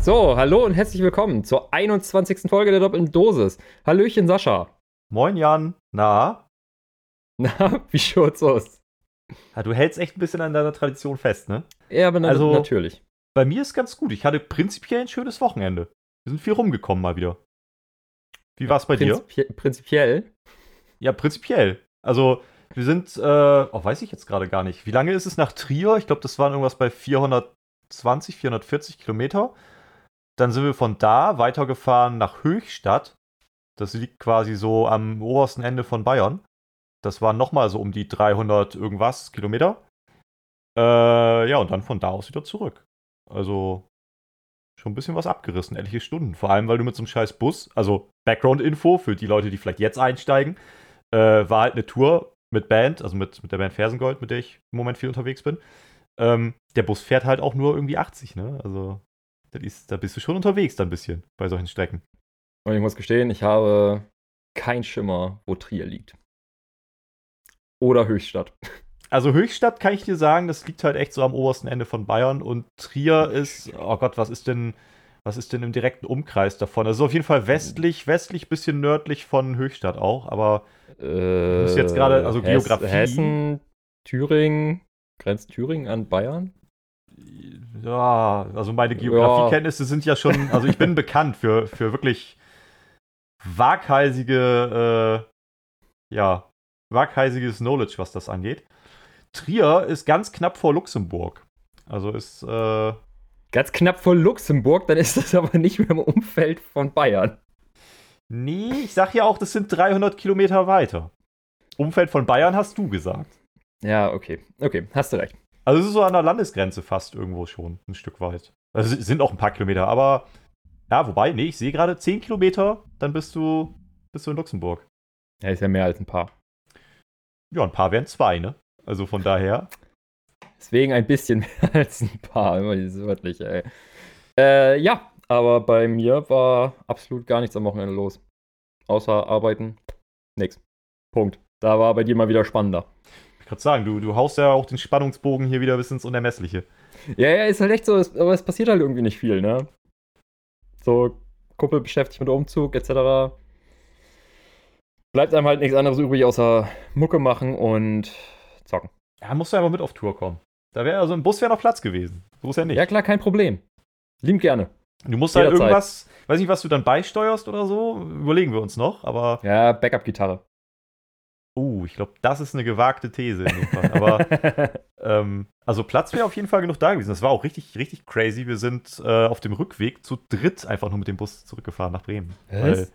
So, hallo und herzlich willkommen zur 21. Folge der doppelten Dosis. Hallöchen, Sascha. Moin Jan, na? Na, wie schaut's aus? Ja, du hältst echt ein bisschen an deiner Tradition fest, ne? Ja, aber Also- natürlich. Bei mir ist ganz gut. Ich hatte prinzipiell ein schönes Wochenende. Wir sind viel rumgekommen mal wieder. Wie war's bei dir? Prinzipi prinzipiell. Ja, prinzipiell. Also, wir sind, äh, oh, weiß ich jetzt gerade gar nicht. Wie lange ist es nach Trier? Ich glaube, das waren irgendwas bei 420, 440 Kilometer. Dann sind wir von da weitergefahren nach Höchstadt. Das liegt quasi so am obersten Ende von Bayern. Das waren nochmal so um die 300 irgendwas Kilometer. Äh, ja, und dann von da aus wieder zurück. Also schon ein bisschen was abgerissen, etliche Stunden. Vor allem, weil du mit so einem scheiß Bus, also Background-Info für die Leute, die vielleicht jetzt einsteigen, äh, war halt eine Tour mit Band, also mit, mit der Band Fersengold, mit der ich im Moment viel unterwegs bin. Ähm, der Bus fährt halt auch nur irgendwie 80, ne? Also ist, da bist du schon unterwegs dann ein bisschen bei solchen Strecken. Und ich muss gestehen, ich habe kein Schimmer, wo Trier liegt. Oder Höchstadt. Also Höchstadt kann ich dir sagen, das liegt halt echt so am obersten Ende von Bayern und Trier ist, oh Gott, was ist denn, was ist denn im direkten Umkreis davon? Also auf jeden Fall westlich, westlich, bisschen nördlich von Höchstadt auch, aber Äh, bist jetzt gerade- also Hess- Geografie. Hessen, Thüringen, grenzt Thüringen an Bayern? Ja, also meine Geografiekenntnisse sind ja schon, also ich bin bekannt für, für wirklich waghalsige, äh, ja, waghalsiges Knowledge, was das angeht. Trier ist ganz knapp vor Luxemburg. Also ist, äh, Ganz knapp vor Luxemburg, dann ist das aber nicht mehr im Umfeld von Bayern. Nee, ich sag ja auch, das sind 300 Kilometer weiter. Umfeld von Bayern hast du gesagt. Ja, okay. Okay, hast du recht. Also es ist so an der Landesgrenze fast irgendwo schon, ein Stück weit. Also es sind auch ein paar Kilometer, aber ja, wobei, nee, ich sehe gerade 10 Kilometer, dann bist du, bist du in Luxemburg. Ja, ist ja mehr als ein paar. Ja, ein paar wären zwei, ne? Also von daher. Deswegen ein bisschen mehr als ein paar, immer dieses wörtliche, ey. Äh, ja, aber bei mir war absolut gar nichts am Wochenende los. Außer arbeiten, nix. Punkt. Da war bei dir mal wieder spannender. Kann sagen, du, du haust ja auch den Spannungsbogen hier wieder bis ins Unermessliche. Ja, ja, ist halt echt so, aber es passiert halt irgendwie nicht viel, ne? So, Kuppel beschäftigt mit Umzug, etc. Bleibt einem halt nichts anderes übrig, außer Mucke machen und zocken. Ja, musst du einfach mit auf Tour kommen. Da wäre also im Bus wäre noch Platz gewesen. So ist ja nicht. Ja, klar, kein Problem. Lieb gerne. du musst halt irgendwas, weiß nicht, was du dann beisteuerst oder so, überlegen wir uns noch, aber Ja, Backup-Gitarre. Uh, ich glaube, das ist eine gewagte These in dem Fall. Aber Ähm, also Platz wäre auf jeden Fall genug da gewesen. Das war auch richtig, richtig crazy. Wir sind äh, auf dem Rückweg zu dritt einfach nur mit dem Bus zurückgefahren nach Bremen. Weil,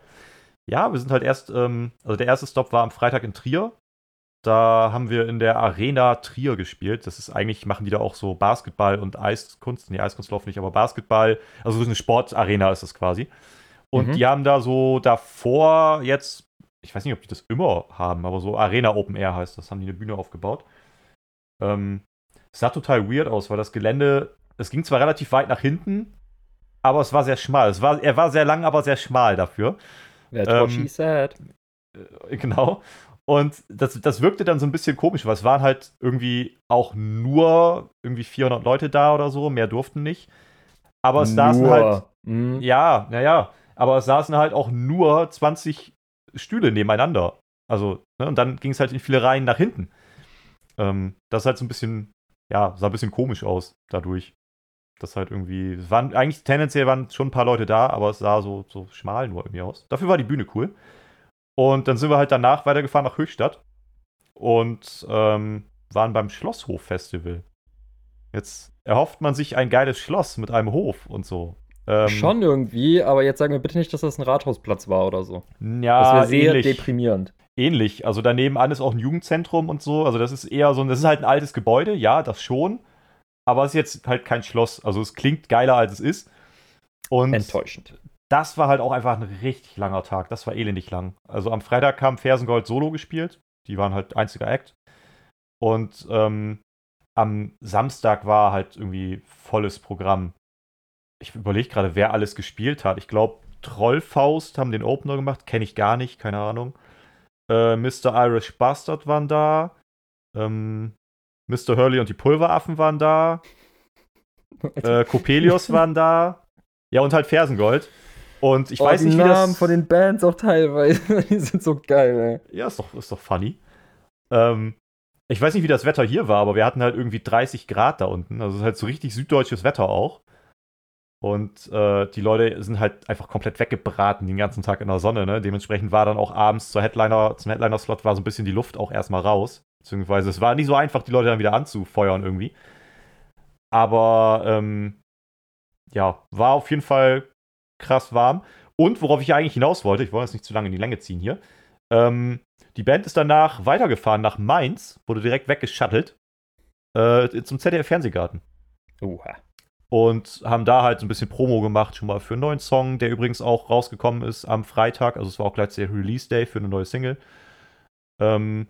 ja, wir sind halt erst, ähm, also der erste Stop war am Freitag in Trier. Da haben wir in der Arena Trier gespielt. Das ist eigentlich, machen die da auch so Basketball und Eiskunst. Nee, Eiskunstlauf nicht, aber Basketball. Also so eine Sportarena ist das quasi. Und Mhm. die haben da so davor jetzt, ich weiß nicht, ob die das immer haben, aber so Arena Open Air heißt das, haben die eine Bühne aufgebaut. Ähm, es sah total weird aus, weil das Gelände, es ging zwar relativ weit nach hinten, aber es war sehr schmal. Es war, er war sehr lang, aber sehr schmal dafür. That's what ähm, she said. Äh, Genau. Und das, das wirkte dann so ein bisschen komisch, weil es waren halt irgendwie auch nur irgendwie 400 Leute da oder so, mehr durften nicht. Aber es saßen Nur. halt, Mhm. ja, naja, aber es saßen halt auch nur 20 Stühle nebeneinander. Also, ne, und dann ging es halt in viele Reihen nach hinten. Ähm, das ist halt so ein bisschen, ja, sah ein bisschen komisch aus dadurch. Das halt irgendwie, es waren eigentlich tendenziell waren schon ein paar Leute da, aber es sah so, so schmal nur irgendwie aus. Dafür war die Bühne cool. Und dann sind wir halt danach weitergefahren nach Höchstadt und ähm, waren beim Schlosshof-Festival. Jetzt erhofft man sich ein geiles Schloss mit einem Hof und so. Ähm, Schon irgendwie, aber jetzt sagen wir bitte nicht, dass das ein Rathausplatz war oder so. Ja, Das wäre sehr ähnlich. deprimierend. ähnlich. Also daneben an ist auch ein Jugendzentrum und so. Also das ist eher so ein, das ist halt ein altes Gebäude, ja, das schon. Aber es ist jetzt halt kein Schloss. Also es klingt geiler, als es ist. Und Enttäuschend. das war halt auch einfach ein richtig langer Tag. Das war elendig lang. Also am Freitag kam Fersengold Solo gespielt. Die waren halt einziger Act. Und ähm, am Samstag war halt irgendwie volles Programm. Ich überlege gerade, wer alles gespielt hat. Ich glaube, Trollfaust haben den Opener gemacht. Kenne ich gar nicht, keine Ahnung. Äh, Mr. Irish Bastard waren da. Ähm, Mr. Hurley und die Pulveraffen waren da. Äh, Coppelius waren da. Ja, und halt Fersengold. Und ich oh, weiß die nicht, wie Namen das. von den Bands auch teilweise, die sind so geil, ey. Ja, ist doch, ist doch funny. Ähm, ich weiß nicht, wie das Wetter hier war, aber wir hatten halt irgendwie 30 Grad da unten. Also es ist halt so richtig süddeutsches Wetter auch. Und äh, die Leute sind halt einfach komplett weggebraten den ganzen Tag in der Sonne. Ne? Dementsprechend war dann auch abends zur Headliner, zum Headliner-Slot war so ein bisschen die Luft auch erstmal raus. Beziehungsweise es war nicht so einfach, die Leute dann wieder anzufeuern irgendwie. Aber ähm, ja, war auf jeden Fall krass warm. Und worauf ich eigentlich hinaus wollte, ich wollte es nicht zu lange in die Länge ziehen hier. Ähm, die Band ist danach weitergefahren nach Mainz, wurde direkt weggeschuttelt äh, zum ZDF-Fernsehgarten. Uha. Und haben da halt so ein bisschen Promo gemacht, schon mal für einen neuen Song, der übrigens auch rausgekommen ist am Freitag. Also es war auch gleich der Release-Day für eine neue Single. Ähm,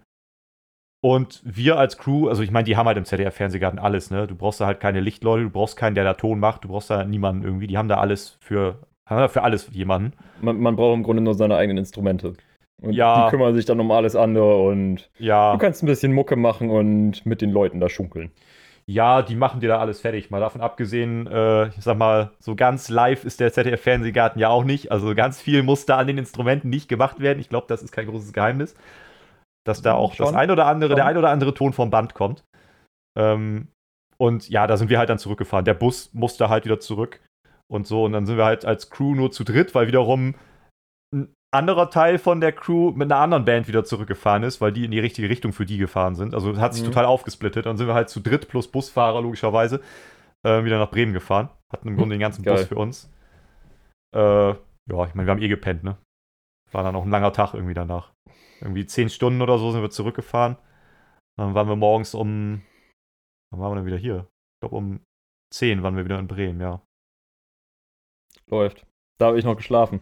und wir als Crew, also ich meine, die haben halt im ZDF-Fernsehgarten alles, ne? Du brauchst da halt keine Lichtleute, du brauchst keinen, der da Ton macht, du brauchst da niemanden irgendwie. Die haben da alles für, haben da für alles jemanden. Man, man braucht im Grunde nur seine eigenen Instrumente. Und Ja. die kümmern sich dann um alles andere und Ja. du kannst ein bisschen Mucke machen und mit den Leuten da schunkeln. Ja, die machen dir da alles fertig. Mal davon abgesehen, äh, ich sag mal, so ganz live ist der ZDF-Fernsehgarten ja auch nicht. Also ganz viel muss da an den Instrumenten nicht gemacht werden. Ich glaube, das ist kein großes Geheimnis. Dass da auch das Schon. ein oder andere, Schon. der ein oder andere Ton vom Band kommt. Ähm, und ja, da sind wir halt dann zurückgefahren. Der Bus musste halt wieder zurück und so. Und dann sind wir halt als Crew nur zu dritt, weil wiederum anderer Teil von der Crew mit einer anderen Band wieder zurückgefahren ist, weil die in die richtige Richtung für die gefahren sind. Also hat sich Mhm. total aufgesplittet. Dann sind wir halt zu dritt plus Busfahrer logischerweise äh, wieder nach Bremen gefahren. Hatten im Grunde den ganzen Geil. Bus für uns. Äh, ja, ich meine, wir haben eh gepennt, ne? War dann auch ein langer Tag irgendwie danach. Irgendwie zehn Stunden oder so sind wir zurückgefahren. Dann waren wir morgens um. Wann waren wir denn wieder hier? Ich glaube, um 10 waren wir wieder in Bremen, ja. Läuft. Da habe ich noch geschlafen.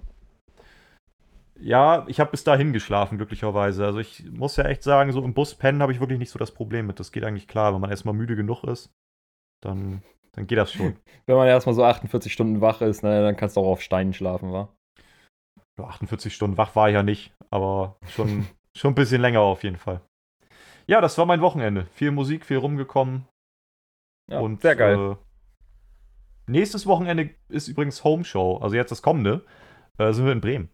Ja, ich habe bis dahin geschlafen, glücklicherweise. Also ich muss ja echt sagen, so im Bus pennen habe ich wirklich nicht so das Problem mit. Das geht eigentlich klar. Wenn man erstmal müde genug ist, dann, dann geht das schon. Wenn man erstmal so 48 Stunden wach ist, ne, dann kannst du auch auf Steinen schlafen, wa? Ja, 48 Stunden wach war ich ja nicht, aber schon, schon ein bisschen länger auf jeden Fall. Ja, das war mein Wochenende. Viel Musik, viel rumgekommen. Ja, und sehr geil. Äh, nächstes Wochenende ist übrigens Home Show. Also jetzt das kommende. Äh, sind wir in Bremen.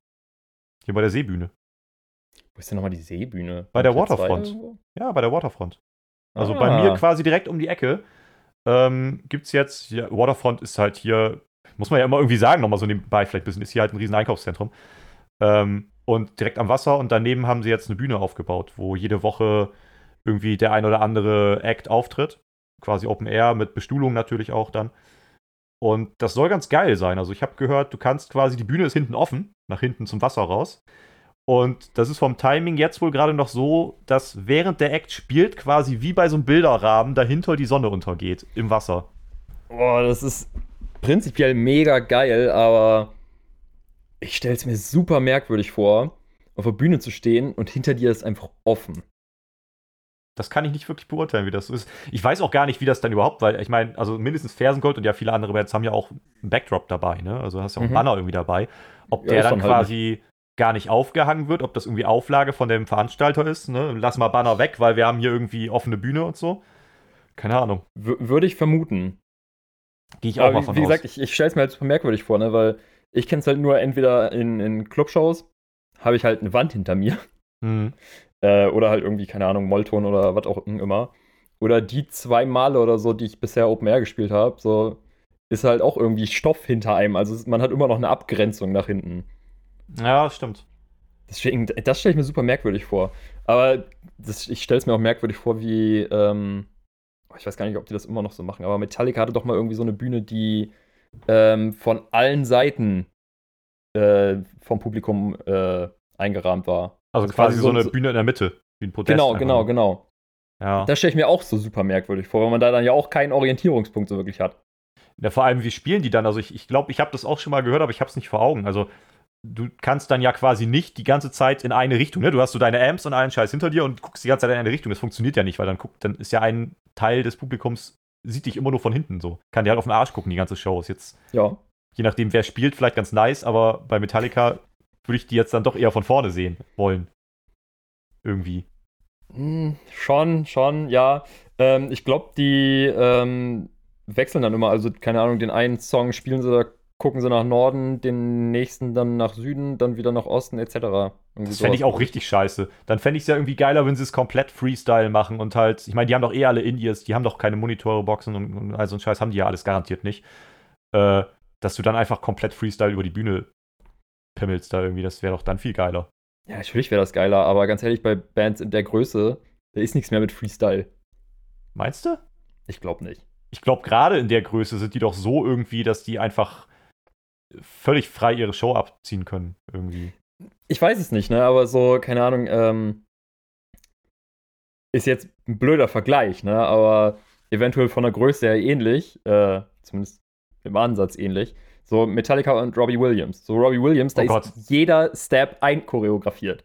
Hier bei der Seebühne. Wo ist denn nochmal die Seebühne? Bei der Waterfront. Ja, bei der Waterfront. Also Ah. bei mir quasi direkt um die Ecke ähm, gibt es jetzt, ja, Waterfront ist halt hier, muss man ja immer irgendwie sagen, nochmal so nebenbei, vielleicht ein bisschen, ist hier halt ein riesen Einkaufszentrum. Ähm, und direkt am Wasser und daneben haben sie jetzt eine Bühne aufgebaut, wo jede Woche irgendwie der ein oder andere Act auftritt. Quasi Open Air mit Bestuhlung natürlich auch dann. Und das soll ganz geil sein. Also ich habe gehört, du kannst quasi, die Bühne ist hinten offen, nach hinten zum Wasser raus. Und das ist vom Timing jetzt wohl gerade noch so, dass während der Act spielt, quasi wie bei so einem Bilderrahmen dahinter die Sonne untergeht im Wasser. Boah, das ist prinzipiell mega geil, aber ich stelle es mir super merkwürdig vor, auf der Bühne zu stehen und hinter dir ist einfach offen. Das kann ich nicht wirklich beurteilen, wie das so ist. Ich weiß auch gar nicht, wie das dann überhaupt, weil ich meine, also mindestens Fersengold und ja viele andere Bands haben ja auch einen Backdrop dabei, ne? Also hast ja auch einen Mhm. Banner irgendwie dabei. Ob Ja, der dann dann halt quasi gar nicht aufgehangen wird, ob das irgendwie Auflage von dem Veranstalter ist, ne? Lass mal Banner weg, weil wir haben hier irgendwie offene Bühne und so. Keine Ahnung. W würde ich vermuten. Gehe ich auch Aber mal wie, von wie aus. gesagt, ich, ich stelle es mir halt super merkwürdig vor, ne? weil ich kenne es halt nur entweder in, in Clubshows, habe ich halt eine Wand hinter mir Hm. Äh, oder halt irgendwie, keine Ahnung, Mollton oder was auch immer. Oder die zwei Male oder so, die ich bisher Open Air gespielt habe, so ist halt auch irgendwie Stoff hinter einem. Also man hat immer noch eine Abgrenzung nach hinten. Ja, stimmt. Deswegen, das stelle ich mir super merkwürdig vor. Aber das, ich stelle es mir auch merkwürdig vor, wie, ähm, ich weiß gar nicht, ob die das immer noch so machen, aber Metallica hatte doch mal irgendwie so eine Bühne, die ähm, von allen Seiten äh, vom Publikum äh, eingerahmt war. Also, Also quasi quasi so eine so- Bühne in der Mitte. Wie ein Podest. Genau, einfach genau, nur. genau. Ja. Das stelle ich mir auch so super merkwürdig vor, weil man da dann ja auch keinen Orientierungspunkt so wirklich hat. ja. Vor allem, wie spielen die dann? Also, ich glaube, ich, glaub, ich habe das auch schon mal gehört, aber ich habe es nicht vor Augen. Also, du kannst dann ja quasi nicht die ganze Zeit in eine Richtung. Ne? Du hast so deine Amps und allen Scheiß hinter dir und guckst die ganze Zeit in eine Richtung. Das funktioniert ja nicht, weil dann guckt, dann ist ja ein Teil des Publikums, sieht dich immer nur von hinten so. Kann dir halt auf den Arsch gucken, die ganze Show. Ist jetzt, Ja. je nachdem, wer spielt, vielleicht ganz nice, aber bei Metallica würde ich die jetzt dann doch eher von vorne sehen wollen. Irgendwie. Hm, schon, schon, ja. Ähm, ich glaube, die ähm, wechseln dann immer. Also, keine Ahnung, den einen Song spielen sie da gucken sie nach Norden, den nächsten dann nach Süden, dann wieder nach Osten, etc. Irgendwie Das fände ich auch richtig scheiße. Dann fände ich es ja irgendwie geiler, wenn sie es komplett Freestyle machen und halt, ich meine, die haben doch eh alle In-Ears, die haben doch keine Monitore, Boxen und, und all so ein Scheiß haben die ja alles garantiert nicht. Äh, dass du dann einfach komplett Freestyle über die Bühne pimmelst da irgendwie, das wäre doch dann viel geiler. Ja, natürlich wäre das geiler, aber ganz ehrlich, bei Bands in der Größe, da ist nichts mehr mit Freestyle. Meinst du? Ich glaube nicht. Ich glaube, gerade in der Größe sind die doch so irgendwie, dass die einfach völlig frei ihre Show abziehen können, irgendwie. Ich weiß es nicht, ne? Aber so, keine Ahnung, ähm, ist jetzt ein blöder Vergleich, ne? Aber eventuell von der Größe her ähnlich, äh, zumindest im Ansatz ähnlich. So Metallica und Robbie Williams. So Robbie Williams, da Oh ist Gott. jeder Step einchoreografiert.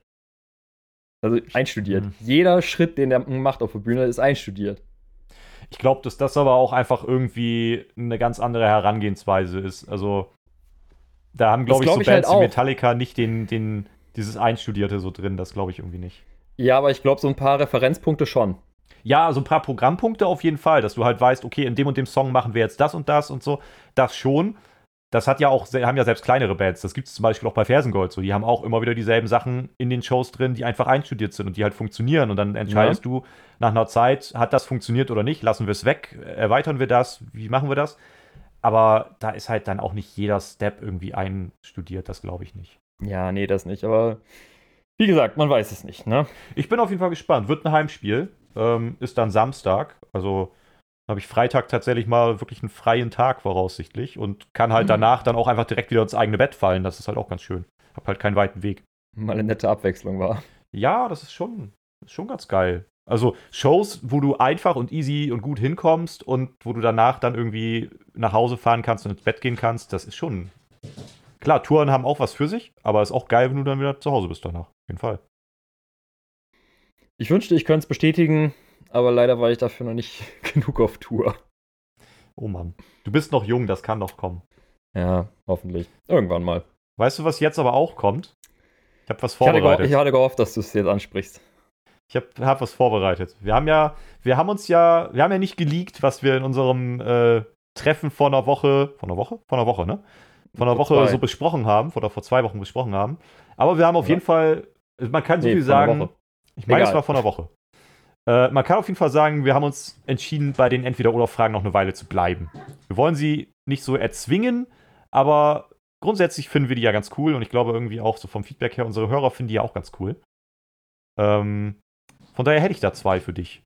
Also einstudiert. Mhm. Jeder Schritt, den er macht auf der Bühne, ist einstudiert. Ich glaube, dass das aber auch einfach irgendwie eine ganz andere Herangehensweise ist. Also, da haben, glaube ich, glaub so ich halt Bands wie auch. Metallica nicht den, den, dieses Einstudierte so drin. Das glaube ich irgendwie nicht. Ja, aber ich glaube, so ein paar Referenzpunkte schon. Ja, so ein paar Programmpunkte auf jeden Fall, dass du halt weißt, okay, in dem und dem Song machen wir jetzt das und das und so. Das schon. Das hat ja auch, haben ja selbst kleinere Bands. Das gibt es zum Beispiel auch bei Fersengold so. Die haben auch immer wieder dieselben Sachen in den Shows drin, die einfach einstudiert sind und die halt funktionieren. Und dann entscheidest du nach einer Zeit, hat das funktioniert oder nicht? Lassen wir es weg? Erweitern wir das? Wie machen wir das? Aber da ist halt dann auch nicht jeder Step irgendwie einstudiert, das glaube ich nicht. Ja, nee, das nicht. Aber wie gesagt, man weiß es nicht, ne? Ich bin auf jeden Fall gespannt. Wird ein Heimspiel. Ähm, ist dann Samstag. Also habe ich Freitag tatsächlich mal wirklich einen freien Tag voraussichtlich und kann halt Mhm. danach dann auch einfach direkt wieder ins eigene Bett fallen. Das ist halt auch ganz schön. Hab halt keinen weiten Weg. Mal eine nette Abwechslung war. Ja, das ist schon, ist schon ganz geil. Also Shows, wo du einfach und easy und gut hinkommst und wo du danach dann irgendwie nach Hause fahren kannst und ins Bett gehen kannst, das ist schon. Klar, Touren haben auch was für sich, aber ist auch geil, wenn du dann wieder zu Hause bist danach. Auf jeden Fall. Ich wünschte, ich könnte es bestätigen, aber leider war ich dafür noch nicht genug auf Tour. Oh Mann. Du bist noch jung, das kann noch kommen. Ja, hoffentlich. Irgendwann mal. Weißt du, was jetzt aber auch kommt? Ich habe was Ich hatte, vorbereitet. ich hatte gehofft, dass du es jetzt ansprichst. Ich habe hab was vorbereitet. Wir haben ja, wir haben uns ja, wir haben ja nicht geleakt, was wir in unserem äh, Treffen vor einer Woche, vor einer Woche? Vor einer Woche, ne? Vor einer Vor Woche zwei. so besprochen haben, oder vor zwei Wochen besprochen haben. Aber wir haben auf Ja. jeden Fall, man kann so Nee, viel sagen. Ich meine, es war vor einer Woche. Äh, man kann auf jeden Fall sagen, wir haben uns entschieden, bei den Entweder-Oder-Fragen noch eine Weile zu bleiben. Wir wollen sie nicht so erzwingen, aber grundsätzlich finden wir die ja ganz cool und ich glaube irgendwie auch so vom Feedback her, unsere Hörer finden die ja auch ganz cool. Ähm, von daher hätte ich da zwei für dich.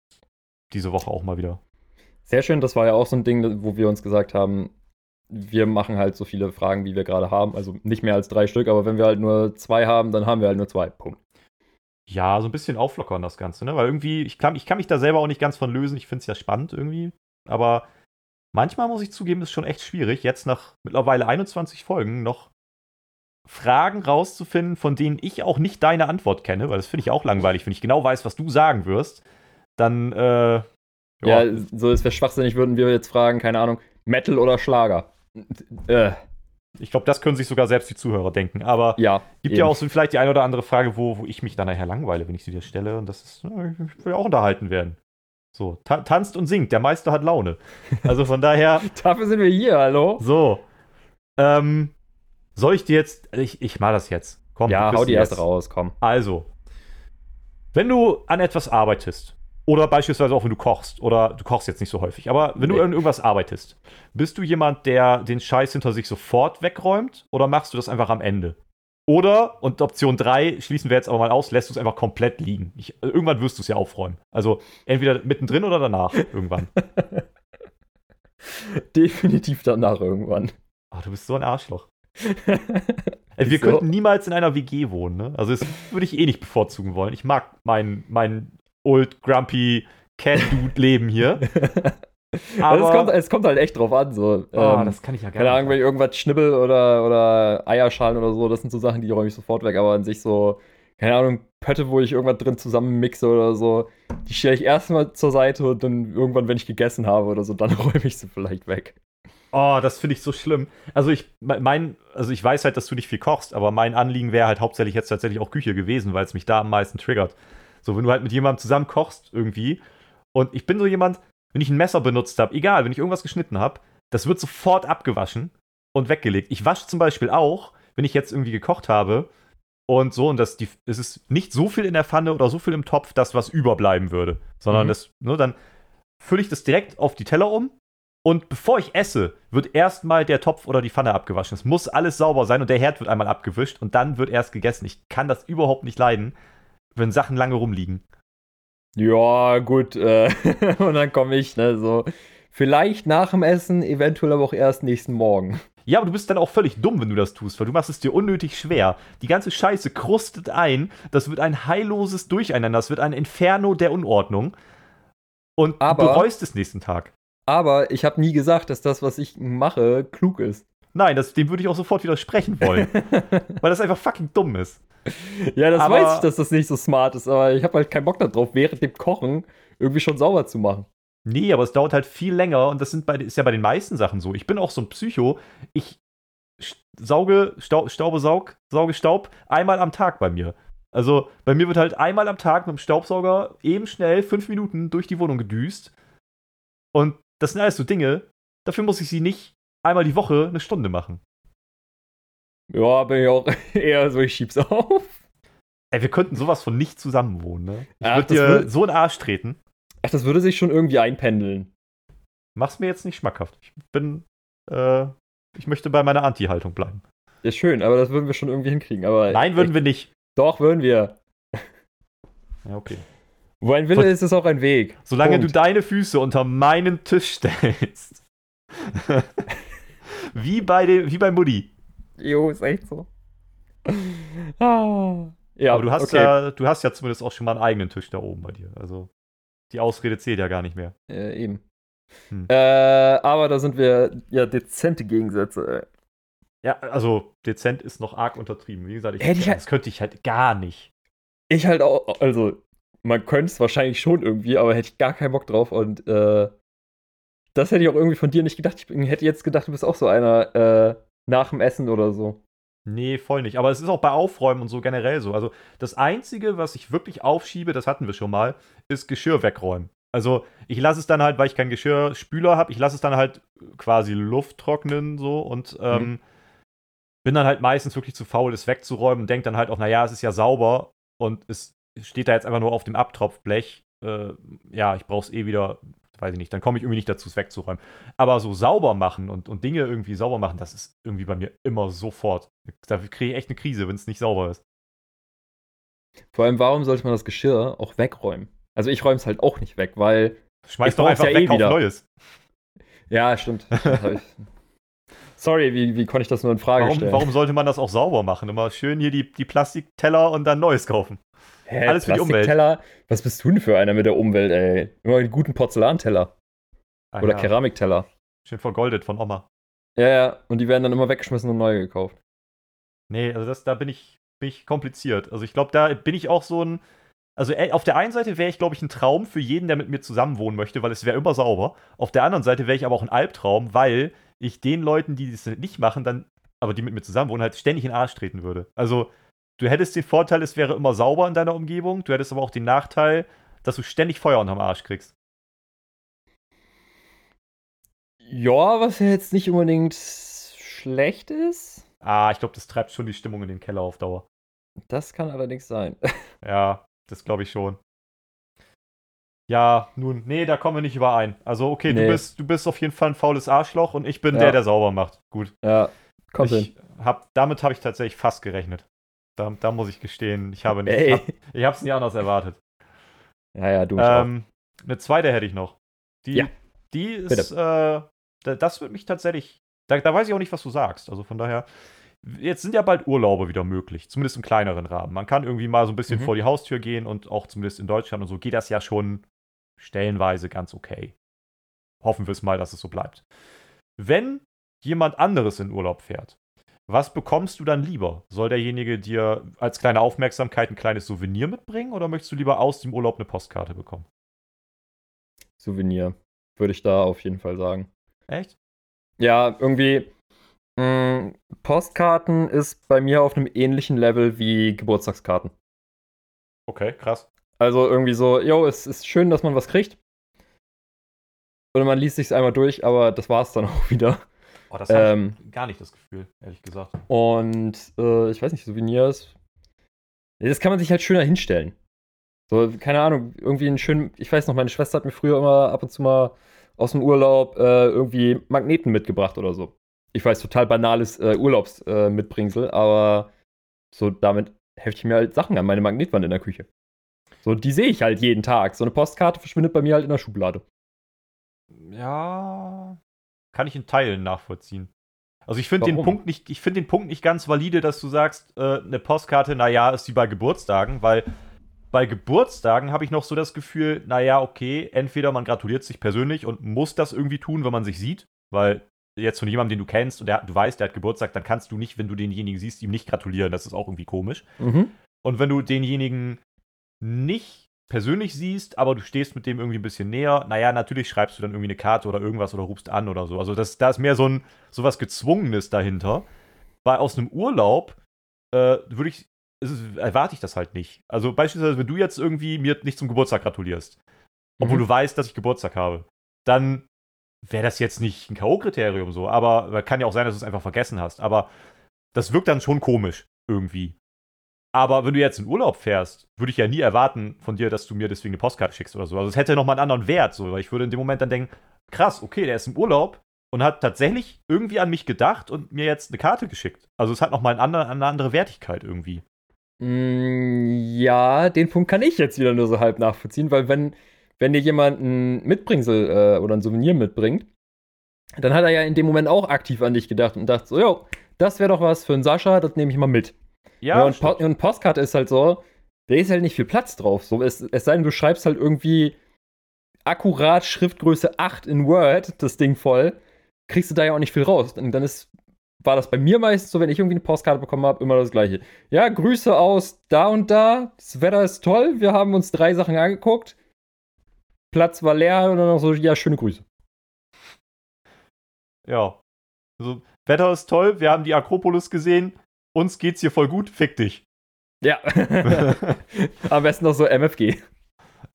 Diese Woche auch mal wieder. Sehr schön, das war ja auch so ein Ding, wo wir uns gesagt haben, wir machen halt so viele Fragen, wie wir gerade haben. Also nicht mehr als drei Stück, aber wenn wir halt nur zwei haben, dann haben wir halt nur zwei. Punkt. Ja, so ein bisschen auflockern das Ganze, ne? Weil irgendwie, ich kann, ich kann mich da selber auch nicht ganz von lösen. Ich finde es ja spannend irgendwie. Aber manchmal muss ich zugeben, ist schon echt schwierig, jetzt nach mittlerweile 21 Folgen noch Fragen rauszufinden, von denen ich auch nicht deine Antwort kenne, weil das finde ich auch langweilig, wenn ich genau weiß, was du sagen wirst. Dann, äh, Ja, so ist wäre schwachsinnig, würden wir jetzt fragen, keine Ahnung, Metal oder Schlager. Äh, ich glaube, das können sich sogar selbst die Zuhörer denken. Aber ja. Gibt eben. ja auch so vielleicht die eine oder andere Frage, wo, wo ich mich dann nachher langweile, wenn ich sie dir stelle. Und das ist, ich will ja auch unterhalten werden. So, ta tanzt und singt, der Meister hat Laune. Also von daher, Dafür sind wir hier, hallo? so. Ähm, soll ich dir jetzt, ich, ich mach das jetzt. Komm, Ja, hau die erst raus, komm. Also, wenn du an etwas arbeitest, oder beispielsweise auch wenn du kochst, oder du kochst jetzt nicht so häufig, aber wenn Nee. du an irgendwas arbeitest, bist du jemand, der den Scheiß hinter sich sofort wegräumt, oder machst du das einfach am Ende? Oder, und Option 3 schließen wir jetzt aber mal aus, lässt du es einfach komplett liegen. Ich, irgendwann wirst du es ja aufräumen. Also entweder mittendrin oder danach, irgendwann. Definitiv danach irgendwann. Ah, du bist so ein Arschloch. Wir Wieso? könnten niemals in einer WG wohnen, ne? Also das würde ich eh nicht bevorzugen wollen. Ich mag mein, mein old grumpy Cat Dude Leben hier. Also es, Aber kommt, es kommt halt echt drauf an. So. Ah, ähm, das kann ich ja gar keine Ahnung, wenn ich irgendwas schnibbel oder, oder Eierschalen oder so, das sind so Sachen, die räume ich sofort weg. Aber an sich so, keine Ahnung, Pötte, wo ich irgendwas drin zusammenmixe oder so, die stelle ich erstmal zur Seite und dann irgendwann, wenn ich gegessen habe oder so, dann räume ich sie vielleicht weg. Oh, das finde ich so schlimm. Also ich mein, also ich weiß halt, dass du nicht viel kochst, aber mein Anliegen wäre halt hauptsächlich jetzt tatsächlich auch Küche gewesen, weil es mich da am meisten triggert. So, wenn du halt mit jemandem zusammen kochst irgendwie und ich bin so jemand, wenn ich ein Messer benutzt habe, egal, wenn ich irgendwas geschnitten habe, das wird sofort abgewaschen und weggelegt. Ich wasche zum Beispiel auch, wenn ich jetzt irgendwie gekocht habe und so, und das, die, es ist nicht so viel in der Pfanne oder so viel im Topf, dass was überbleiben würde, sondern Mhm. das, ne, dann fülle ich das direkt auf die Teller um und bevor ich esse, wird erstmal der Topf oder die Pfanne abgewaschen. Es muss alles sauber sein und der Herd wird einmal abgewischt und dann wird erst gegessen. Ich kann das überhaupt nicht leiden, wenn Sachen lange rumliegen. Ja, gut. Äh, und dann komme ich, ne, so. Vielleicht nach dem Essen, eventuell aber auch erst nächsten Morgen. Ja, aber du bist dann auch völlig dumm, wenn du das tust, weil du machst es dir unnötig schwer. Die ganze Scheiße krustet ein, das wird ein heilloses Durcheinander, das wird ein Inferno der Unordnung. Und Aber- du bereust es nächsten Tag. Aber ich habe nie gesagt, dass das, was ich mache, klug ist. Nein, das, dem würde ich auch sofort widersprechen wollen, weil das einfach fucking dumm ist. ja, das Aber- weiß ich, dass das nicht so smart ist, aber ich habe halt keinen Bock darauf, während dem Kochen irgendwie schon sauber zu machen. Nee, aber es dauert halt viel länger und das sind bei, ist ja bei den meisten Sachen so. Ich bin auch so ein Psycho. Ich sauge, Staub, Staube, saug, sauge Staub einmal am Tag bei mir. Also bei mir wird halt einmal am Tag mit dem Staubsauger eben schnell fünf Minuten durch die Wohnung gedüst. Und das sind alles so Dinge, dafür muss ich sie nicht einmal die Woche eine Stunde machen. Ja, bin ich auch eher so, ich schieb's auf. Ey, wir könnten sowas von nicht zusammenwohnen, ne? Ich Ach, würde das dir würde- so in Arsch treten. Ach, das würde sich schon irgendwie einpendeln. Mach's mir jetzt nicht schmackhaft. Ich bin, äh, ich möchte bei meiner Anti-Haltung bleiben. Ja, schön, aber das würden wir schon irgendwie hinkriegen. Aber Nein, würden wir nicht. Doch, würden wir. Ja, okay. Wo ein Wille Von- ist, ist auch ein Weg. Solange Punkt. du deine Füße unter meinen Tisch stellst. wie bei dem, wie bei Mutti. Jo, ist echt so. Ah. Ja, Aber du hast okay. ja, du hast ja zumindest auch schon mal einen eigenen Tisch da oben bei dir. Also die Ausrede zählt ja gar nicht mehr. Äh, eben. Hm. Äh, aber da sind wir ja dezente Gegensätze. ey. Ja, also dezent ist noch arg untertrieben. Wie gesagt, ich, Hätte ich halt- das könnte ich halt gar nicht. Ich halt auch, also, man könnte es wahrscheinlich schon irgendwie, aber hätte ich gar keinen Bock drauf und äh, das hätte ich auch irgendwie von dir nicht gedacht. Ich hätte jetzt gedacht, du bist auch so einer äh, nach dem Essen oder so. Nee, voll nicht. Aber es ist auch bei Aufräumen und so generell so. Also das Einzige, was ich wirklich aufschiebe, das hatten wir schon mal, ist Geschirr wegräumen. Also ich lasse es dann halt, weil ich keinen Geschirrspüler habe, ich lasse es dann halt quasi Luft trocknen so und ähm, bin dann halt meistens wirklich zu faul, es wegzuräumen und denke dann halt auch, naja, es ist ja sauber und es steht da jetzt einfach nur auf dem Abtropfblech. Äh, ja, ich brauche es eh wieder, weiß ich nicht, dann komme ich irgendwie nicht dazu, es wegzuräumen. Aber so sauber machen und, und Dinge irgendwie sauber machen, das ist irgendwie bei mir immer sofort. Da kriege ich echt eine Krise, wenn es nicht sauber ist. Vor allem, warum sollte man das Geschirr auch wegräumen? Also ich räume es halt auch nicht weg, weil. Schmeiß doch einfach ja eh weg, kauf wieder. Neues. Ja, stimmt. Sorry, wie, wie konnte ich das nur in Frage Warum, stellen? warum sollte man das auch sauber machen? Immer schön hier die, die Plastikteller und dann Neues kaufen. Hä, alles für die Umwelt. Was bist du denn für einer mit der Umwelt, ey? Immer die guten Porzellanteller Ah, oder ja. Keramikteller. Schön vergoldet von Oma. Ja, ja, und die werden dann immer weggeschmissen und neu gekauft. Nee, also das, da bin ich, bin ich kompliziert. Also ich glaube, da bin ich auch so ein. Also ey, auf der einen Seite wäre ich, glaube ich, ein Traum für jeden, der mit mir zusammenwohnen möchte, weil es wäre immer sauber. Auf der anderen Seite wäre ich aber auch ein Albtraum, weil ich den Leuten, die das nicht machen, dann, aber die mit mir zusammenwohnen, halt ständig in den Arsch treten würde. Also du hättest den Vorteil, es wäre immer sauber in deiner Umgebung, du hättest aber auch den Nachteil, dass du ständig Feuer unterm Arsch kriegst. Ja, was ja jetzt nicht unbedingt schlecht ist. Ah, ich glaube, das treibt schon die Stimmung in den Keller auf Dauer. Das kann allerdings sein. Ja, das glaube ich schon. Ja, nun, nee, da kommen wir nicht überein. Also, okay, Nee. du, bist, du bist auf jeden Fall ein faules Arschloch und ich bin Ja. der, der sauber macht. Gut. ja, kommt hin. ich hab, damit habe ich tatsächlich fast gerechnet. Da, da muss ich gestehen, ich habe nicht. Ey. Hab, ich habe es nie anders erwartet. Ja, ja, du mich auch. Ähm, eine zweite hätte ich noch. Die, Ja. die ist, äh, da- das wird mich tatsächlich. Da, da weiß ich auch nicht, was du sagst. Also von daher. Jetzt sind ja bald Urlaube wieder möglich, zumindest im kleineren Rahmen. Man kann irgendwie mal so ein bisschen Mhm. vor die Haustür gehen und auch zumindest in Deutschland und so geht das ja schon stellenweise ganz okay. Hoffen wir es mal, dass es so bleibt. Wenn jemand anderes in Urlaub fährt, was bekommst du dann lieber? Soll derjenige dir als kleine Aufmerksamkeit ein kleines Souvenir mitbringen oder möchtest du lieber aus dem Urlaub eine Postkarte bekommen? Souvenir, würde ich da auf jeden Fall sagen. Echt? Ja, irgendwie. Mh, Postkarten ist bei mir auf einem ähnlichen Level wie Geburtstagskarten. Okay, krass. Also irgendwie so, jo, es ist schön, dass man was kriegt. Und man liest sich's einmal durch, aber das war's dann auch wieder. Oh, das habe Ähm, ich gar nicht das Gefühl, ehrlich gesagt. Und äh, ich weiß nicht, Souvenirs. Das kann man sich halt schöner hinstellen. So, keine Ahnung, irgendwie einen schönen. Ich weiß noch, meine Schwester hat mir früher immer ab und zu mal aus dem Urlaub äh, irgendwie Magneten mitgebracht oder so. Ich weiß, total banales äh, Urlaubsmitbringsel, aber so damit hefte ich mir halt Sachen an meine Magnetwand in der Küche. So, die sehe ich halt jeden Tag. So eine Postkarte verschwindet bei mir halt in der Schublade. Ja, kann ich in Teilen nachvollziehen. Also ich finde den? Punkt nicht, ich finde den Punkt nicht ganz valide, dass du sagst, äh, eine Postkarte, naja, ist die bei Geburtstagen, weil bei Geburtstagen habe ich noch so das Gefühl, naja, okay, entweder man gratuliert sich persönlich und muss das irgendwie tun, wenn man sich sieht, weil jetzt von jemandem, den du kennst und der, du weißt, der hat Geburtstag, dann kannst du nicht, wenn du denjenigen siehst, ihm nicht gratulieren. Das ist auch irgendwie komisch. Mhm. Und wenn du denjenigen nicht persönlich siehst, aber du stehst mit dem irgendwie ein bisschen näher, naja, natürlich schreibst du dann irgendwie eine Karte oder irgendwas oder rufst an oder so. Also das, da ist mehr so ein so was Gezwungenes dahinter. Weil aus einem Urlaub äh, würde ich, ist erwarte ich das halt nicht. Also beispielsweise, wenn du jetzt irgendwie mir nicht zum Geburtstag gratulierst, obwohl Mhm. du weißt, dass ich Geburtstag habe, dann wäre das jetzt nicht ein K.O.-Kriterium so, aber kann ja auch sein, dass du es einfach vergessen hast. Aber das wirkt dann schon komisch irgendwie. Aber wenn du jetzt in Urlaub fährst, würde ich ja nie erwarten von dir, dass du mir deswegen eine Postkarte schickst oder so. Also es hätte nochmal einen anderen Wert, so, weil ich würde in dem Moment dann denken, krass, okay, der ist im Urlaub und hat tatsächlich irgendwie an mich gedacht und mir jetzt eine Karte geschickt. Also es hat nochmal einen anderen, eine andere Wertigkeit irgendwie. Mm, Ja, den Punkt kann ich jetzt wieder nur so halb nachvollziehen, weil wenn, wenn dir jemand ein Mitbringsel äh, oder ein Souvenir mitbringt, dann hat er ja in dem Moment auch aktiv an dich gedacht und dachte so, jo, das wäre doch was für einen Sascha, das nehme ich mal mit. Ja, und, po und Postkarte ist halt so, da ist halt nicht viel Platz drauf. So, es, es sei denn, du schreibst halt irgendwie akkurat Schriftgröße 8 in Word, das Ding voll, kriegst du da ja auch nicht viel raus. Und dann ist, war das bei mir meistens so, wenn ich irgendwie eine Postkarte bekommen habe, immer das gleiche. Ja, Grüße aus da und da, das Wetter ist toll, wir haben uns drei Sachen angeguckt, Platz war leer und dann noch so, ja, schöne Grüße. Ja. Also, Wetter ist toll, wir haben die Akropolis gesehen, uns geht's hier voll gut, fick dich. Ja. Am besten noch so MFG.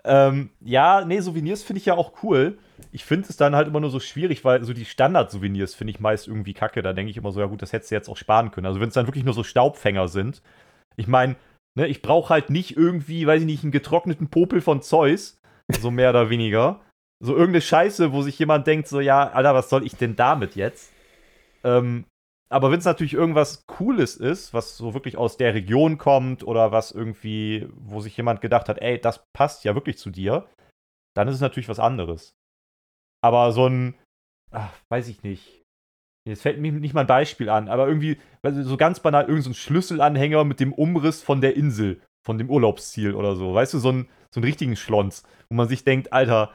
Ähm, ja, nee, Souvenirs finde ich ja auch cool. Ich finde es dann halt immer nur so schwierig, weil so die Standard-Souvenirs finde ich meist irgendwie kacke. Da denke ich immer so, ja gut, das hättest du jetzt auch sparen können. Also wenn es dann wirklich nur so Staubfänger sind. Ich meine, ne, ich brauche halt nicht irgendwie, weiß ich nicht, einen getrockneten Popel von Zeus. So mehr oder weniger. So irgendeine Scheiße, wo sich jemand denkt, so, ja, Alter, was soll ich denn damit jetzt? Ähm, aber wenn es natürlich irgendwas Cooles ist, was so wirklich aus der Region kommt oder was irgendwie, wo sich jemand gedacht hat, ey, das passt ja wirklich zu dir, dann ist es natürlich was anderes. Aber so ein, ach, weiß ich nicht. Jetzt fällt mir nicht mal ein Beispiel an, aber irgendwie, also so ganz banal, irgendein so ein Schlüsselanhänger mit dem Umriss von der Insel, von dem Urlaubsziel oder so. Weißt du, so, ein, so einen richtigen Schlons, wo man sich denkt, Alter,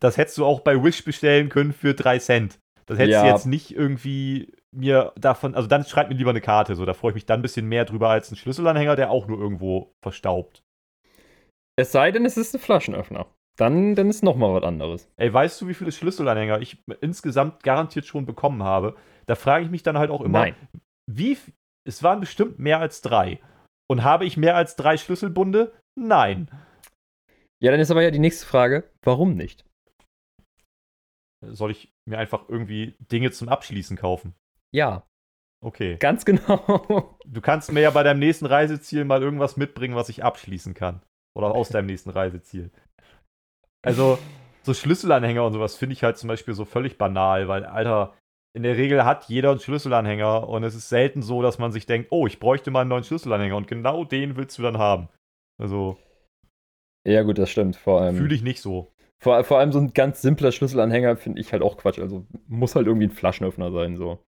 das hättest du auch bei Wish bestellen können für drei Cent. Das hättest du Ja. jetzt nicht irgendwie mir davon, also dann schreib mir lieber eine Karte, so, da freue ich mich dann ein bisschen mehr drüber als ein Schlüsselanhänger, der auch nur irgendwo verstaubt. Es sei denn, es ist ein Flaschenöffner. Dann, dann ist noch mal was anderes. Ey, weißt du, wie viele Schlüsselanhänger ich insgesamt garantiert schon bekommen habe? Da frage ich mich dann halt auch immer, Nein. wie, es waren bestimmt mehr als drei. Und habe ich mehr als drei Schlüsselbunde? Nein. Ja, dann ist aber ja die nächste Frage, warum nicht? Soll ich mir einfach irgendwie Dinge zum Abschließen kaufen? Ja, Okay. ganz genau. Du kannst mir ja bei deinem nächsten Reiseziel mal irgendwas mitbringen, was ich abschließen kann. Oder aus deinem nächsten Reiseziel. Also, so Schlüsselanhänger und sowas finde ich halt zum Beispiel so völlig banal, weil, Alter, in der Regel hat jeder einen Schlüsselanhänger und es ist selten so, dass man sich denkt, oh, ich bräuchte mal einen neuen Schlüsselanhänger und genau den willst du dann haben. Also, Ja, gut, das stimmt. Vor allem, fühle ich nicht so. vor, vor allem so ein ganz simpler Schlüsselanhänger finde ich halt auch Quatsch. Also muss halt irgendwie ein Flaschenöffner sein. So.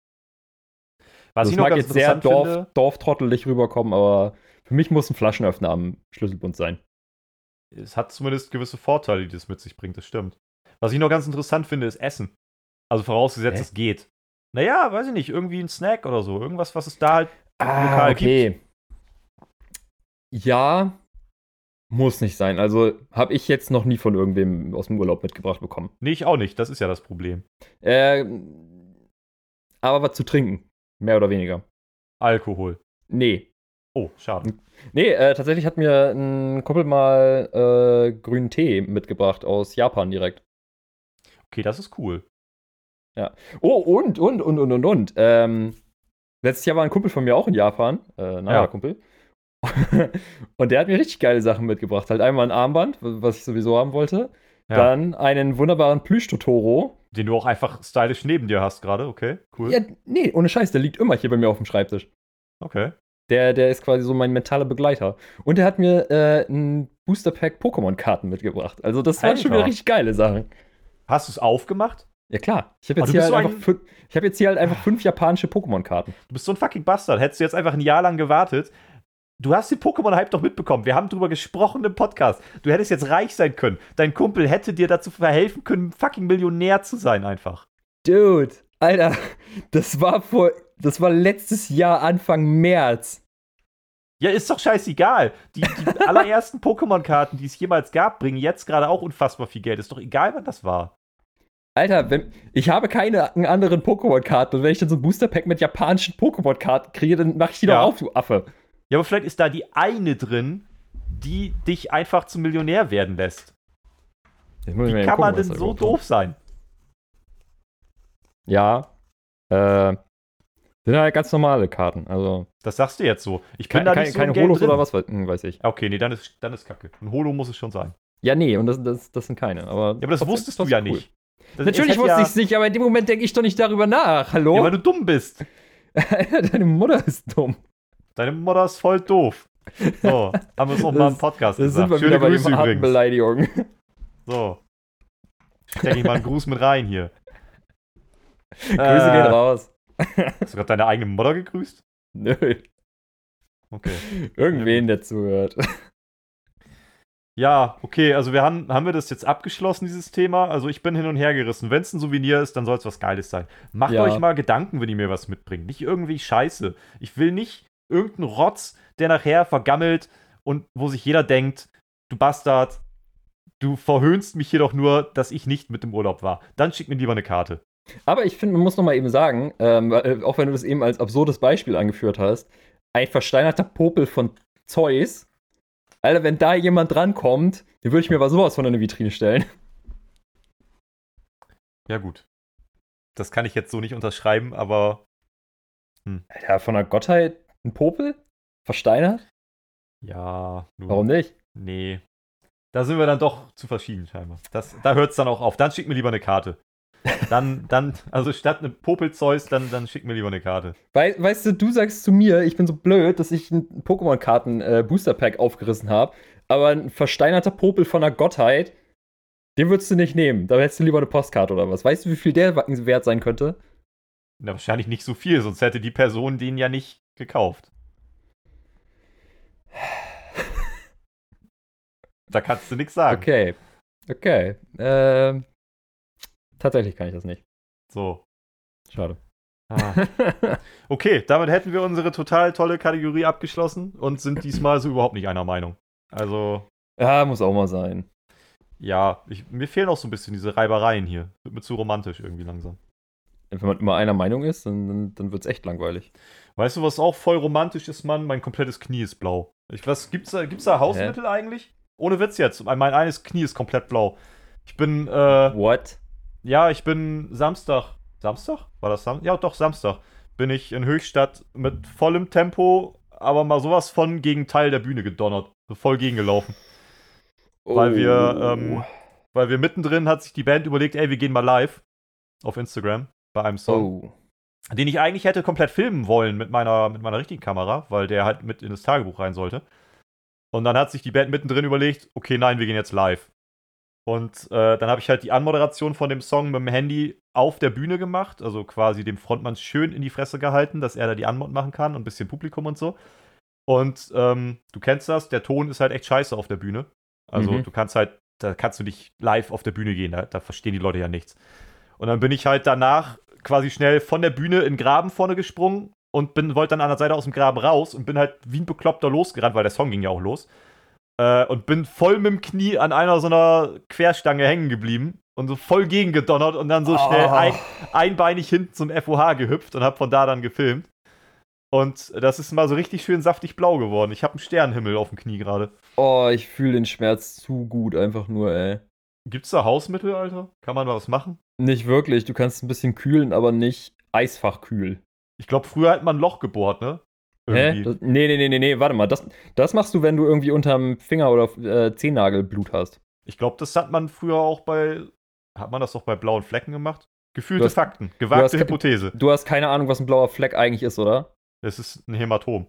Was Also, ich noch mag ganz jetzt sehr Dorf, finde, dorftrottelig rüberkommen, aber für mich muss ein Flaschenöffner am Schlüsselbund sein. es hat zumindest gewisse Vorteile, die das mit sich bringt, das stimmt. Was ich noch ganz interessant finde, ist Essen. Also vorausgesetzt, Hä? es geht. Naja, weiß ich nicht, irgendwie ein Snack oder so. Irgendwas, was es da halt Ah, lokal okay. Ja, muss nicht sein. Also habe ich jetzt noch nie von irgendwem aus dem Urlaub mitgebracht bekommen. Nee, ich auch nicht. Das ist ja das Problem. Äh, aber was zu trinken. Mehr oder weniger. Alkohol. Nee. Oh, schade. Nee, äh, tatsächlich hat mir ein Kumpel mal äh, grünen Tee mitgebracht aus Japan direkt. Okay, das ist cool. Ja. Oh, und, und, und, und, und, und. Ähm, letztes Jahr war ein Kumpel von mir auch in Japan. Äh, naja, Ja. Kumpel. und der hat mir richtig geile Sachen mitgebracht. Halt einmal ein Armband, was ich sowieso haben wollte. Ja. Dann einen wunderbaren Plüsch-Totoro. Den du auch einfach stylisch neben dir hast gerade. Okay, cool. Ja, nee, ohne Scheiß, der liegt immer hier bei mir auf dem Schreibtisch. Okay. Der, der ist quasi so mein mentaler Begleiter. Und er hat mir äh, ein Booster-Pack Pokémon-Karten mitgebracht. Also, das waren schon wieder richtig geile Sachen. Hast du es aufgemacht? Ja, klar. Ich habe Aber jetzt, halt so ein- fün- hab jetzt hier halt einfach fünf japanische Pokémon-Karten. Du bist so ein fucking Bastard. Hättest du jetzt einfach ein Jahr lang gewartet. Du hast den Pokémon-Hype doch mitbekommen. Wir haben drüber gesprochen im Podcast. Du hättest jetzt reich sein können. Dein Kumpel hätte dir dazu verhelfen können, fucking Millionär zu sein, einfach. Dude, Alter, das war vor, das war letztes Jahr Anfang März. Ja, ist doch scheißegal. Die, die allerersten Pokémon-Karten, die es jemals gab, bringen jetzt gerade auch unfassbar viel Geld. Ist doch egal, wann das war. Alter, wenn, ich habe keine anderen Pokémon-Karten und wenn ich dann so ein Booster-Pack mit japanischen Pokémon-Karten kriege, dann mache ich die Ja. doch auf, du Affe. Ja, aber vielleicht ist da die eine drin, die dich einfach zum Millionär werden lässt. Wie kann man gucken, denn was da so doof sein? Ja. Äh. Sind halt ganz normale Karten. Also. Das sagst du jetzt so. Ich bin Keine, da keine, nicht so keine Holos oder was weiß, hm, weiß ich. Okay, nee, dann ist, dann ist kacke. Ein Holo muss es schon sein. Ja, nee, und das, das, das sind keine. Aber, Ja, aber das wusstest du ja cool. nicht. Das, Natürlich hätte wusste ja, ich es nicht, aber in dem Moment denke ich doch nicht darüber nach. Hallo? Ja, weil du dumm bist. Deine Mutter ist dumm. Deine Mutter ist voll doof. So, haben wir es auch mal im Podcast Das sind gesagt. wir Schöne wieder Grüße übrigens. Beleidigungen. So. Stecke ich mal einen Gruß mit rein hier. Grüße gehen raus. Hast du gerade deine eigene Mutter gegrüßt? Nö. Okay. Irgendwen, der zuhört. Ja, okay, also wir haben, haben wir das jetzt abgeschlossen, dieses Thema. Also ich bin hin und her gerissen. Wenn es ein Souvenir ist, dann soll es was Geiles sein. Macht Ja. euch mal Gedanken, wenn ihr mir was mitbringt. Nicht irgendwie Scheiße. Ich will nicht irgendeinen Rotz, der nachher vergammelt und wo sich jeder denkt, du Bastard, du verhöhnst mich hier doch nur, dass ich nicht mit im Urlaub war. Dann schick mir lieber eine Karte. Aber ich finde, man muss noch mal eben sagen, ähm, weil, auch wenn du das eben als absurdes Beispiel angeführt hast, ein versteinerter Popel von Zeus. Alter, wenn da jemand drankommt, den würde ich mir aber sowas von in eine Vitrine stellen. Ja, gut. Das kann ich jetzt so nicht unterschreiben, aber Alter, von der Gottheit ein Popel? Versteinert? ja, nun, Warum nicht? Nee. Da sind wir dann doch zu verschieden, scheinbar. Das, da hört es dann auch auf. Dann schick mir lieber eine Karte. Dann, dann, also statt eine Popelzeus, dann, dann schick mir lieber eine Karte. Wei weißt du, du sagst zu mir, ich bin so blöd, dass ich ein Pokémon-Karten-Booster-Pack aufgerissen habe, aber ein versteinerter Popel von der Gottheit, den würdest du nicht nehmen. Da hättest du lieber eine Postkarte oder was. Weißt du, wie viel der wert sein könnte? Na, wahrscheinlich nicht so viel, sonst hätte die Person den ja nicht gekauft. Da kannst du nichts sagen. Okay. Okay. Ähm, tatsächlich kann ich das nicht. So. Schade. Ah. Okay, damit hätten wir unsere total tolle Kategorie abgeschlossen und sind diesmal so überhaupt nicht einer Meinung. Also, ja, muss auch mal sein. ja, ich, mir fehlen auch so ein bisschen diese Reibereien hier. Wird mir zu romantisch irgendwie langsam. Wenn man immer einer Meinung ist, dann, dann, dann wird es echt langweilig. Weißt du, was auch voll romantisch ist, Mann? Mein komplettes Knie ist blau. Ich, was, gibt's da, gibt's da Hausmittel eigentlich? Ohne Witz jetzt. Mein eines Knie ist komplett blau. Ich bin, äh, What? ja, ich bin Samstag. Samstag? War das Samstag? Ja, doch, Samstag. Bin ich in Höchstadt mit vollem Tempo, aber mal sowas von gegen Teil der Bühne gedonnert. Voll gegengelaufen. Weil wir, ähm, weil wir mittendrin hat sich die Band überlegt, ey, wir gehen mal live auf Instagram bei einem Song. Oh. Den ich eigentlich hätte komplett filmen wollen mit meiner, mit meiner richtigen Kamera, weil der halt mit in das Tagebuch rein sollte. Und dann hat sich die Band mittendrin überlegt, okay, nein, wir gehen jetzt live. Und äh, dann habe ich halt die Anmoderation von dem Song mit dem Handy auf der Bühne gemacht, also quasi dem Frontmann schön in die Fresse gehalten, dass er da die Anmod machen kann und ein bisschen Publikum und so. Und ähm, du kennst das, der Ton ist halt echt scheiße auf der Bühne. Also Mhm. du kannst halt, da kannst du nicht live auf der Bühne gehen, da, da verstehen die Leute ja nichts. Und dann bin ich halt danach quasi schnell von der Bühne in den Graben vorne gesprungen und bin, wollte dann an der Seite aus dem Graben raus und bin halt wie ein Bekloppter losgerannt, weil der Song ging ja auch los. Äh, und bin voll mit dem Knie an einer so einer Querstange hängen geblieben und so voll gegengedonnert und dann so schnell Oh. ein, einbeinig hinten zum FOH gehüpft und hab von da dann gefilmt. Und das ist mal so richtig schön saftig blau geworden. Ich habe einen Sternenhimmel auf dem Knie gerade. Oh, ich fühle den Schmerz zu gut, einfach nur, ey. Gibt's da Hausmittel, Alter? Kann man da was machen? Nicht wirklich. Du kannst ein bisschen kühlen, aber nicht eisfach kühl. Ich glaube, früher hat man ein Loch gebohrt, ne? Hä? Das, nee, nee, nee, nee, nee, warte mal. Das, das machst du, wenn du irgendwie unterm Finger oder äh, Zehennagel Blut hast. Ich glaube, das hat man früher auch bei. Hat man das doch bei blauen Flecken gemacht? Gefühlte hast, Fakten, gewagte du Hypothese. Du hast keine Ahnung, was ein blauer Fleck eigentlich ist, oder? Es ist ein Hämatom.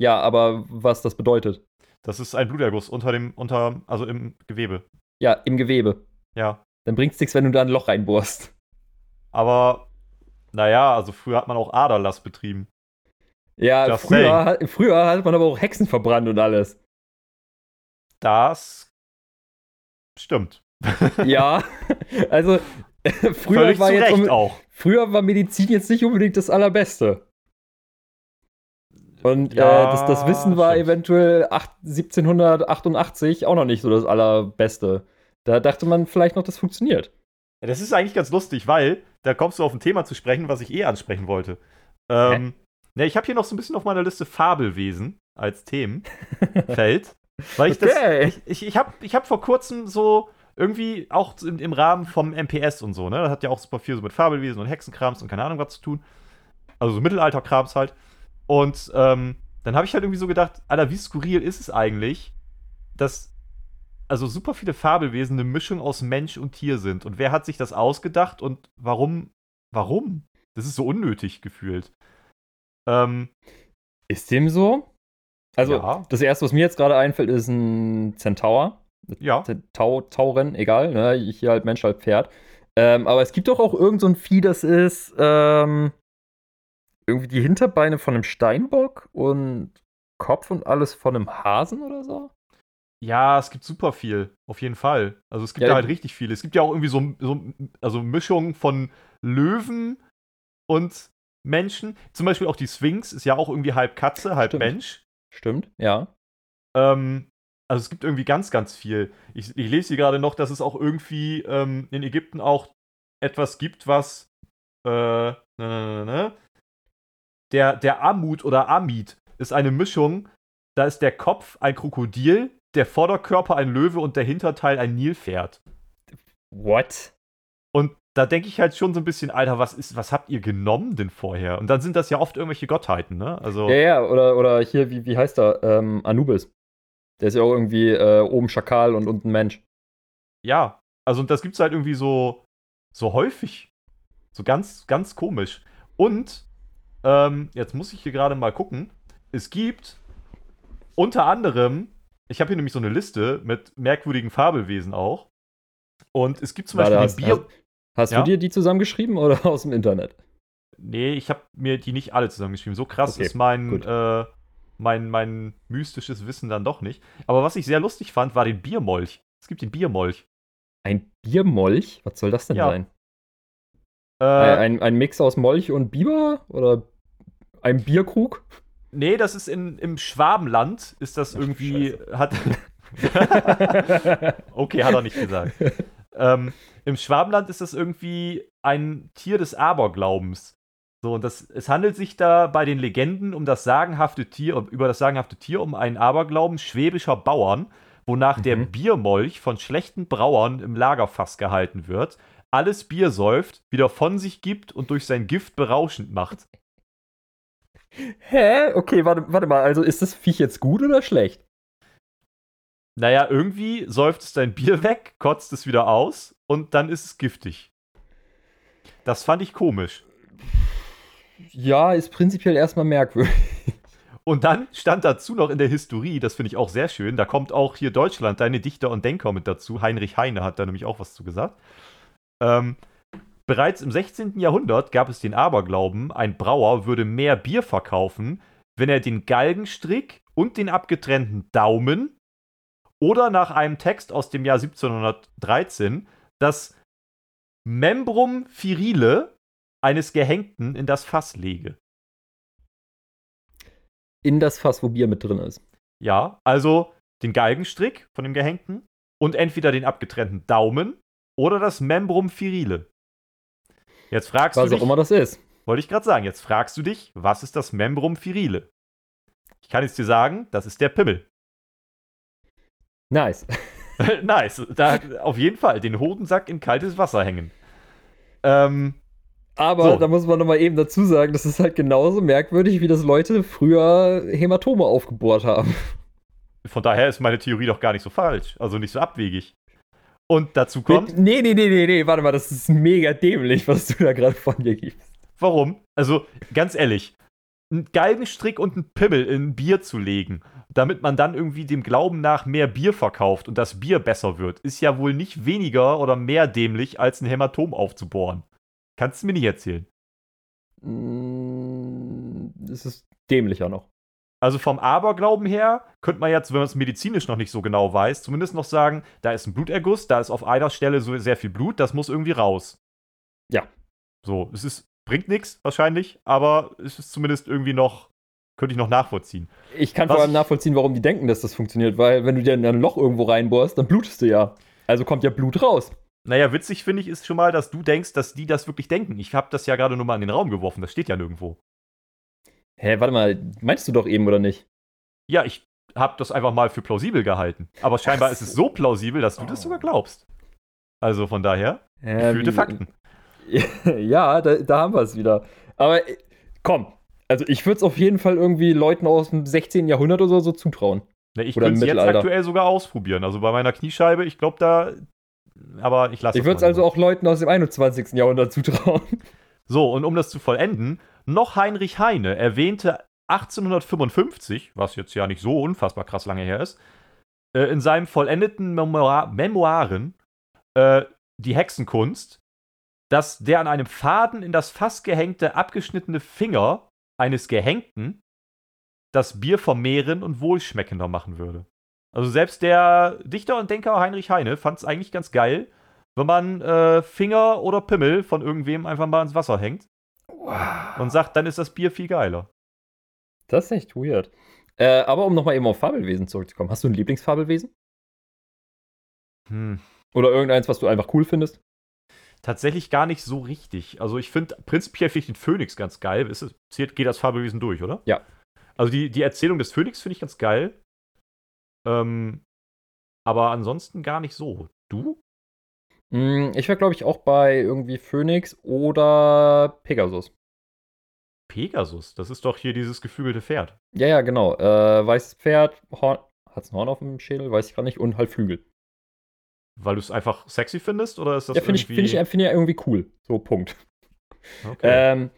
Ja, aber was das bedeutet? Das ist ein Bluterguss unter dem, unter, also im Gewebe. Ja, im Gewebe. Ja. Dann bringt's nichts, wenn du da ein Loch reinbohrst. Aber, naja, also früher hat man auch Aderlass betrieben. Ja, früher, früher hat man aber auch Hexen verbrannt und alles. Das stimmt. ja, also früher war jetzt um, auch. früher war Medizin jetzt nicht unbedingt das allerbeste. Und ja, äh, das, das, Wissen war stimmt. eventuell 8, 1788 auch noch nicht so das allerbeste. Da dachte man vielleicht noch, das funktioniert. Ja, das ist eigentlich ganz lustig, weil da kommst du auf ein Thema zu sprechen, was ich eh ansprechen wollte. Ähm, ne, ich habe hier noch so ein bisschen auf meiner Liste Fabelwesen als Themenfeld. weil ich okay. das. Ich, ich, ich habe ich hab vor kurzem so irgendwie auch im, im, Rahmen vom MPS und so, ne? Das hat ja auch super viel so mit Fabelwesen und Hexenkrams und keine Ahnung was zu tun. Also so Mittelalterkrams halt. Und ähm, dann habe ich halt irgendwie so gedacht, Alter, wie skurril ist es eigentlich, dass also super viele Fabelwesen eine Mischung aus Mensch und Tier sind. Und wer hat sich das ausgedacht und warum? Warum? Das ist so unnötig gefühlt. Ähm, ist dem so? Also, ja. das erste, was mir jetzt gerade einfällt, ist ein Centaur. Ja. Tau, Tauren, egal, ne? Hier halt Mensch, halt Pferd. Ähm, aber es gibt doch auch irgend so ein Vieh, das ist ähm, irgendwie die Hinterbeine von einem Steinbock und Kopf und alles von einem Hasen oder so? Ja, es gibt super viel, auf jeden Fall. Also es gibt ja, da halt richtig viele. Es gibt ja auch irgendwie so, so also Mischungen von Löwen und Menschen. Zum Beispiel auch die Sphinx ist ja auch irgendwie halb Katze, halb Stimmt. Mensch. Stimmt, ja. Ähm, also es gibt irgendwie ganz, ganz viel. Ich, ich lese hier gerade noch, dass es auch irgendwie ähm, in Ägypten auch etwas gibt, was äh, ne, ne, ne der, der Amut oder Amid ist eine Mischung. Da ist der Kopf ein Krokodil, der Vorderkörper ein Löwe und der Hinterteil ein Nilpferd. What? Und da denke ich halt schon so ein bisschen, Alter, was ist, was habt ihr genommen denn vorher? Und dann sind das ja oft irgendwelche Gottheiten, ne? Also ja, ja, oder, oder hier, wie, wie heißt er? Ähm, Anubis. Der ist ja auch irgendwie äh, oben Schakal und unten Mensch. Ja, also und das gibt's halt irgendwie so, so häufig. So ganz, ganz komisch. Und ähm, jetzt muss ich hier gerade mal gucken. Es gibt unter anderem, ich habe hier nämlich so eine Liste mit merkwürdigen Fabelwesen auch. Und es gibt zum Warte, Beispiel hast, Bier. Hast, hast ja? du dir die zusammengeschrieben oder aus dem Internet? Nee, ich habe mir die nicht alle zusammengeschrieben. So krass okay, ist mein, äh, mein, mein mystisches Wissen dann doch nicht. Aber was ich sehr lustig fand, war den Biermolch. Es gibt den Biermolch. Ein Biermolch? Was soll das denn ja. sein? Äh, ein, ein Mix aus Molch und Biber? Oder ein Bierkrug? Nee, das ist in, im Schwabenland, ist das irgendwie, Scheiße. hat. okay, hat er nicht gesagt. ähm, Im Schwabenland ist das irgendwie ein Tier des Aberglaubens. So, und das, es handelt sich da bei den Legenden um das sagenhafte Tier, über das sagenhafte Tier, um einen Aberglauben schwäbischer Bauern, wonach mhm. der Biermolch von schlechten Brauern im Lagerfass gehalten wird, alles Bier säuft, wieder von sich gibt und durch sein Gift berauschend macht. Hä? Okay, warte, warte mal. Also ist das Viech jetzt gut oder schlecht? Naja, irgendwie säuft es dein Bier weg, kotzt es wieder aus und dann ist es giftig. Das fand ich komisch. Ja, ist prinzipiell erstmal merkwürdig. Und dann stand dazu noch in der Historie, das finde ich auch sehr schön, da kommt auch hier Deutschland, deine Dichter und Denker mit dazu. Heinrich Heine hat da nämlich auch was zu gesagt. Ähm, Bereits im 16. Jahrhundert gab es den Aberglauben, ein Brauer würde mehr Bier verkaufen, wenn er den Galgenstrick und den abgetrennten Daumen oder nach einem Text aus dem Jahr 1713 das Membrum virile eines Gehängten in das Fass lege. In das Fass, wo Bier mit drin ist. Ja, also den Galgenstrick von dem Gehängten und entweder den abgetrennten Daumen oder das Membrum virile. Jetzt fragst was du dich, auch immer das ist. Wollte ich gerade sagen, jetzt fragst du dich, was ist das Membrum virile? Ich kann jetzt dir sagen, das ist der Pimmel. Nice. nice. Da auf jeden Fall den Hodensack in kaltes Wasser hängen. Ähm, Aber So. da muss man nochmal eben dazu sagen, das ist halt genauso merkwürdig, wie das Leute früher Hämatome aufgebohrt haben. von daher ist meine Theorie doch gar nicht so falsch. Also nicht so abwegig. Und dazu kommt, Nee, nee, nee, nee, nee, warte mal, das ist mega dämlich, was du da gerade von dir gibst. warum? Also ganz ehrlich, einen Galgenstrick und einen Pimmel in ein Bier zu legen, damit man dann irgendwie dem Glauben nach mehr Bier verkauft und das Bier besser wird, ist ja wohl nicht weniger oder mehr dämlich, als ein Hämatom aufzubohren. Kannst du mir nicht erzählen. Mm, Es ist dämlicher noch. Also vom Aberglauben her könnte man jetzt, wenn man es medizinisch noch nicht so genau weiß, zumindest noch sagen, da ist ein Bluterguss, da ist auf einer Stelle so sehr viel Blut, das muss irgendwie raus. Ja. So, es ist, bringt nichts wahrscheinlich, aber es ist zumindest irgendwie noch, könnte ich noch nachvollziehen. Ich kann Was vor allem nachvollziehen, warum die denken, dass das funktioniert, weil wenn du dir in ein Loch irgendwo reinbohrst, dann blutest du ja. Also kommt ja Blut raus. Naja, witzig finde ich ist schon mal, dass du denkst, dass die das wirklich denken. Ich habe das ja gerade nur mal in den Raum geworfen, das steht ja nirgendwo. Hä, warte mal, meinst du doch eben oder nicht? Ja, ich habe das einfach mal für plausibel gehalten. Aber scheinbar ist es so plausibel, dass du das Oh. sogar glaubst. Also von daher, Hä, gefühlte Fakten. ja, da, da haben wir es wieder. Aber äh, komm, also ich würde es auf jeden Fall irgendwie Leuten aus dem 16. Jahrhundert oder so zutrauen. Ne, ich könnte es jetzt aktuell sogar ausprobieren. Also bei meiner Kniescheibe, ich glaube da. Aber ich lasse Ich würde es also auch Leuten aus dem 21. Jahrhundert zutrauen. So, und um das zu vollenden, noch Heinrich Heine erwähnte 1855, was jetzt ja nicht so unfassbar krass lange her ist, äh, in seinem vollendeten Memoir Memoiren äh, die Hexenkunst, dass der an einem Faden in das Fass gehängte, abgeschnittene Finger eines Gehängten das Bier vermehren und wohlschmeckender machen würde. Also selbst der Dichter und Denker Heinrich Heine fand es eigentlich ganz geil, wenn man äh, Finger oder Pimmel von irgendwem einfach mal ins Wasser hängt und sagt, dann ist das Bier viel geiler. Das ist echt weird. Äh, aber um nochmal eben auf Fabelwesen zurückzukommen, hast du ein Lieblingsfabelwesen? Hm. Oder irgendeins, was du einfach cool findest? Tatsächlich gar nicht so richtig. Also ich finde, prinzipiell finde ich den Phönix ganz geil. Ist es, geht das Fabelwesen durch, oder? Ja. Also die, die Erzählung des Phönix finde ich ganz geil. Ähm, aber ansonsten gar nicht so. Du? Mm, ich wäre, glaube ich, auch bei irgendwie Phoenix oder Pegasus. Pegasus, das ist doch hier dieses geflügelte Pferd. Ja, ja, genau. Äh, weißes Pferd, Horn, hat es ein Horn auf dem Schädel? Weiß ich gar nicht. Und halt Flügel. Weil du es einfach sexy findest? Oder ist das ja, finde ich, irgendwie... find ich, find ich irgendwie cool. So, Punkt. okay. Ähm,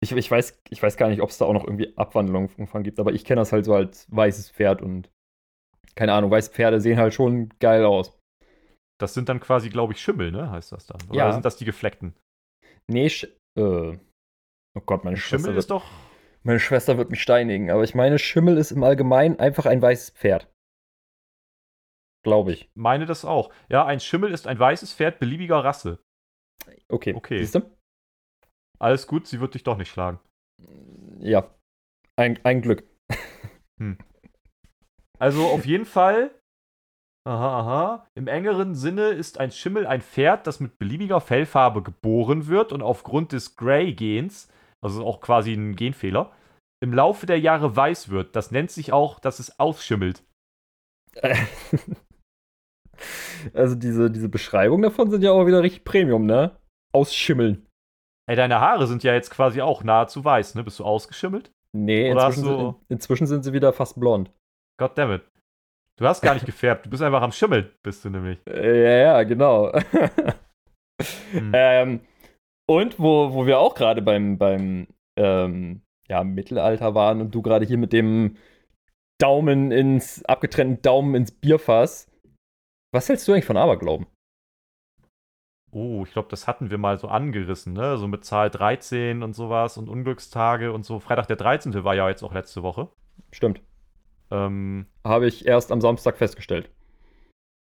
ich, ich, weiß, ich weiß gar nicht, ob es da auch noch irgendwie Abwandlungen von gibt, aber ich kenne das halt so als weißes Pferd und keine Ahnung, weiße Pferde sehen halt schon geil aus. Das sind dann quasi, glaube ich, Schimmel, ne? Heißt das dann? Oder Ja. sind das die gefleckten? Nee, Sch äh, oh Gott, meine Schwester, Schimmel wird, ist doch... meine Schwester wird mich steinigen, aber ich meine, Schimmel ist im Allgemeinen einfach ein weißes Pferd. Glaube ich. meine das auch. Ja, ein Schimmel ist ein weißes Pferd beliebiger Rasse. Okay. Okay. Siehst du? Alles gut, sie wird dich doch nicht schlagen. Ja. Ein, ein Glück. Also auf jeden Fall. Aha, aha. Im engeren Sinne ist ein Schimmel ein Pferd, das mit beliebiger Fellfarbe geboren wird und aufgrund des Grey-Gens, also auch quasi ein Genfehler, im Laufe der Jahre weiß wird. Das nennt sich auch, dass es ausschimmelt. Also diese, diese Beschreibungen davon sind ja auch wieder richtig Premium, ne? Ausschimmeln. Ey, deine Haare sind ja jetzt quasi auch nahezu weiß, ne? Bist du ausgeschimmelt? Nee, inzwischen, du- sind, inzwischen sind sie wieder fast blond. Goddammit. Du hast gar nicht gefärbt, du bist einfach am Schimmeln, bist du nämlich. Ja, ja, genau. Hm. ähm, und wo, wo wir auch gerade beim, beim ähm, ja, Mittelalter waren und du gerade hier mit dem Daumen ins, abgetrennten Daumen ins Bierfass. Was hältst du eigentlich von Aberglauben? Oh, ich glaube, das hatten wir mal so angerissen, ne? So mit Zahl 13 und sowas und Unglückstage und so. Freitag der 13. war ja jetzt auch letzte Woche. Stimmt. Ähm, Habe ich erst am Samstag festgestellt.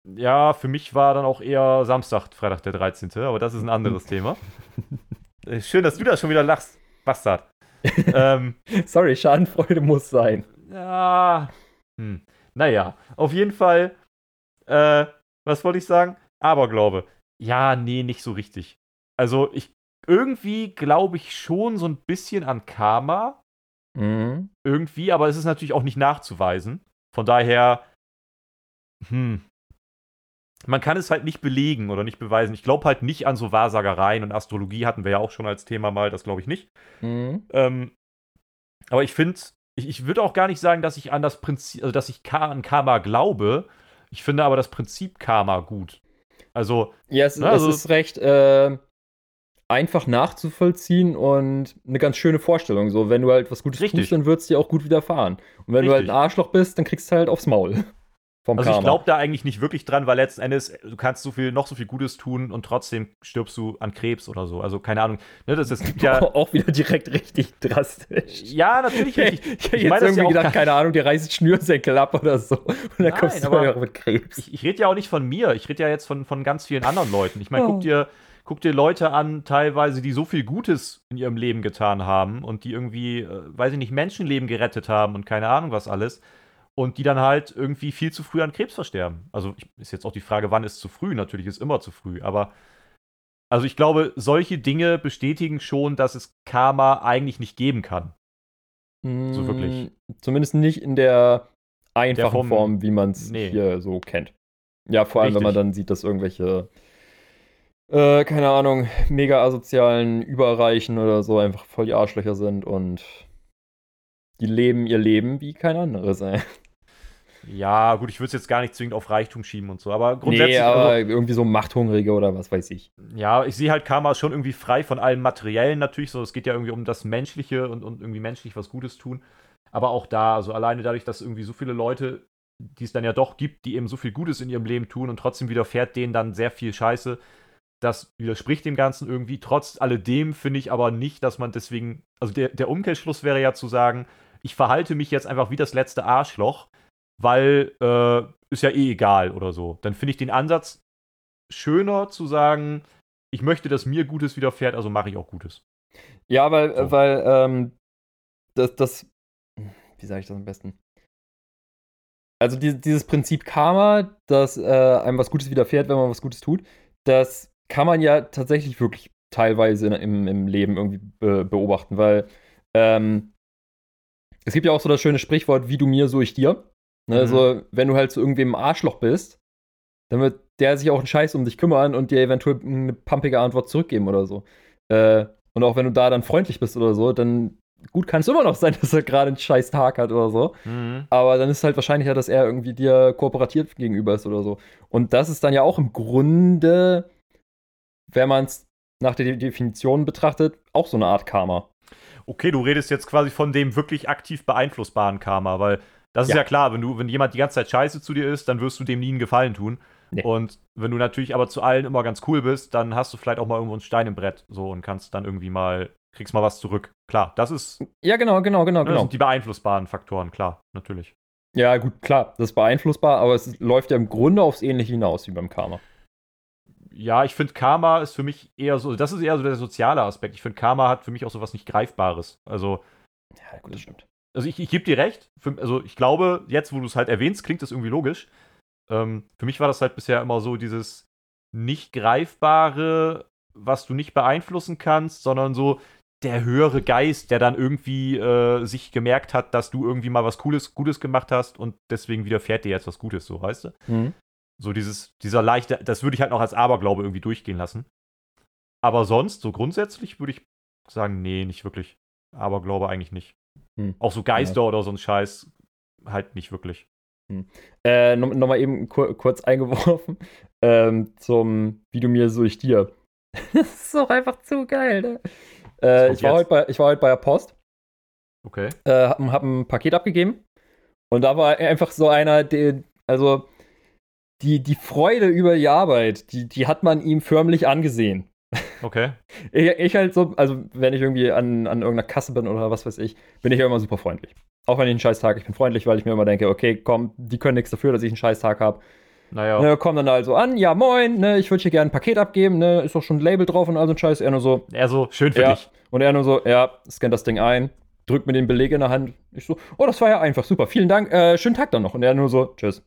ja, für mich war dann auch eher Samstag, Freitag der 13. Aber das ist ein anderes Thema. Äh, Schön, dass du da schon wieder lachst, Bastard. ähm, Sorry, Schadenfreude muss sein. ja. Hm. Naja, auf jeden Fall. Äh, was wollte ich sagen? Aberglaube. Ja, nee, nicht so richtig. Also, ich. Irgendwie glaube ich schon so ein bisschen an Karma. Mhm. irgendwie, aber es ist natürlich auch nicht nachzuweisen. Von daher, hm, man kann es halt nicht belegen oder nicht beweisen. Ich glaube halt nicht an so Wahrsagereien und Astrologie hatten wir ja auch schon als Thema mal, das glaube ich nicht. Mhm. Ähm, aber ich finde, ich, ich würde auch gar nicht sagen, dass ich an das Prinzip, also dass ich an Karma glaube. Ich finde aber das Prinzip Karma gut. Also, Ja, es, Na, also- es ist recht äh, einfach nachzuvollziehen und eine ganz schöne Vorstellung. So, wenn du halt was Gutes Richtig. tust, dann wird es dir auch gut widerfahren. Und wenn du halt ein Richtig. Arschloch bist, dann kriegst du halt aufs Maul. Vom also ich Karma. glaube da eigentlich nicht wirklich dran, weil letzten Endes, du kannst so viel, noch so viel Gutes tun und trotzdem stirbst du an Krebs oder so. Also keine Ahnung. Ne, das, es gibt ja. auch wieder direkt richtig drastisch. ja, natürlich. Ich, richtig. ich Ich jetzt das irgendwie ja gedacht, keine Ahnung, der reißt Schnürsenkel ab oder so. Und dann Nein, kommst du aber auch mit Krebs. Ich, ich rede ja auch nicht von mir, ich rede ja jetzt von, von ganz vielen anderen Leuten. Ich meine, Oh. guck, dir, guck dir Leute an, teilweise, die so viel Gutes in ihrem Leben getan haben und die irgendwie, äh, weiß ich nicht, Menschenleben gerettet haben und keine Ahnung was alles. Und die dann halt irgendwie viel zu früh an Krebs versterben. Also ich, ist jetzt auch die Frage, wann ist zu früh? Natürlich ist immer zu früh, aber also ich glaube, solche Dinge bestätigen schon, dass es Karma eigentlich nicht geben kann. so wirklich. Mm, Zumindest nicht in der einfachen Form- Form, wie man es Nee. hier so kennt. Ja, vor allem, wenn man Richtig. dann sieht, dass irgendwelche, äh, keine Ahnung, mega asozialen Überreichen oder so einfach voll die Arschlöcher sind und die leben ihr Leben wie kein anderes, ey. Ja, gut, ich würde es jetzt gar nicht zwingend auf Reichtum schieben und so, aber grundsätzlich. Nee, aber also, irgendwie so Machthungrige oder was weiß ich. Ja, ich sehe halt Karma schon irgendwie frei von allem Materiellen natürlich. So, es geht ja irgendwie um das Menschliche und, und irgendwie menschlich was Gutes tun. Aber auch da, also alleine dadurch, dass irgendwie so viele Leute, die es dann ja doch gibt, die eben so viel Gutes in ihrem Leben tun und trotzdem widerfährt denen dann sehr viel Scheiße, das widerspricht dem Ganzen irgendwie. Trotz alledem finde ich aber nicht, dass man deswegen, also der, der Umkehrschluss wäre ja zu sagen, ich verhalte mich jetzt einfach wie das letzte Arschloch, weil äh, ist ja eh egal oder so. Dann finde ich den Ansatz schöner zu sagen, ich möchte, dass mir Gutes widerfährt, also mache ich auch Gutes. Ja, weil, So. weil, ähm, das, das, wie sage ich das am besten? Also die, dieses Prinzip Karma, dass äh, einem was Gutes widerfährt, wenn man was Gutes tut, das kann man ja tatsächlich wirklich teilweise in, im, im Leben irgendwie be beobachten, weil ähm, es gibt ja auch so das schöne Sprichwort, wie du mir, so ich dir. Ne? Mhm. Also, wenn du halt zu irgendwem ein Arschloch bist, dann wird der sich auch einen Scheiß um dich kümmern und dir eventuell eine pumpige Antwort zurückgeben oder so. Äh, und auch wenn du da dann freundlich bist oder so, dann gut kann es immer noch sein, dass er gerade einen scheiß Tag hat oder so. Aber dann ist es halt wahrscheinlicher, dass er irgendwie dir kooperativ gegenüber ist oder so. Und das ist dann ja auch im Grunde, wenn man es nach der De- Definition betrachtet, auch so eine Art Karma. Okay, du redest jetzt quasi von dem wirklich aktiv beeinflussbaren Karma, weil das ist Ja. klar, wenn du, wenn jemand die ganze Zeit scheiße zu dir ist, dann wirst du dem nie einen Gefallen tun. Nee. Und wenn du natürlich aber zu allen immer ganz cool bist, dann hast du vielleicht auch mal irgendwo einen Stein im Brett so und kannst dann irgendwie mal, kriegst mal was zurück. Klar, das ist Ja, genau, genau, genau, das genau. sind die beeinflussbaren Faktoren, klar, natürlich. Ja, gut, klar, das ist beeinflussbar, aber es läuft ja im Grunde aufs Ähnliche hinaus wie beim Karma. Ja, ich finde Karma ist für mich eher so, das ist eher so der soziale Aspekt. Ich finde Karma hat für mich auch so was nicht Greifbares. Also, Ja, gut, das stimmt. also ich, ich gebe dir recht. Für, also ich glaube, jetzt, wo du es halt erwähnst, klingt das irgendwie logisch. Ähm, für mich war das halt bisher immer so dieses nicht greifbare, was du nicht beeinflussen kannst, sondern so der höhere Geist, der dann irgendwie äh, sich gemerkt hat, dass du irgendwie mal was Cooles, Gutes gemacht hast und deswegen widerfährt dir jetzt was Gutes, so weißt du? Mhm. So dieses, dieser leichte, das würde ich halt noch als Aberglaube irgendwie durchgehen lassen. Aber sonst, so grundsätzlich würde ich sagen, nee, nicht wirklich. Aberglaube eigentlich nicht. Hm. Auch so Geister oder so ein Scheiß halt nicht wirklich. Äh, Nochmal noch mal eben kur kurz eingeworfen ähm, zum Wie du mir, so ich dir. das ist doch einfach zu geil, ne? Äh, ich, war heute bei, ich war heute bei der Post, Okay. äh, hab, hab ein Paket abgegeben und da war einfach so einer, der, also die, die Freude über die Arbeit, die, die hat man ihm förmlich angesehen. Okay. Ich, ich halt so, also wenn ich irgendwie an, an irgendeiner Kasse bin oder was weiß ich, bin ich ja immer super freundlich. Auch wenn ich einen scheiß Tag, ich bin freundlich, weil ich mir immer denke, okay, komm, die können nichts dafür, dass ich einen scheiß Tag habe. Naja. Ne, kommen dann also an, ja moin, ne, ich würde hier gerne ein Paket abgeben, ne, ist doch schon ein Label drauf und all so ein Scheiß. Er nur so, Er so, schön für ja. dich. Und er nur so, ja, scannt das Ding ein, drückt mir den Beleg in der Hand. Ich so, oh, das war ja einfach, super, vielen Dank, äh, schönen Tag dann noch. Und er nur so, tschüss.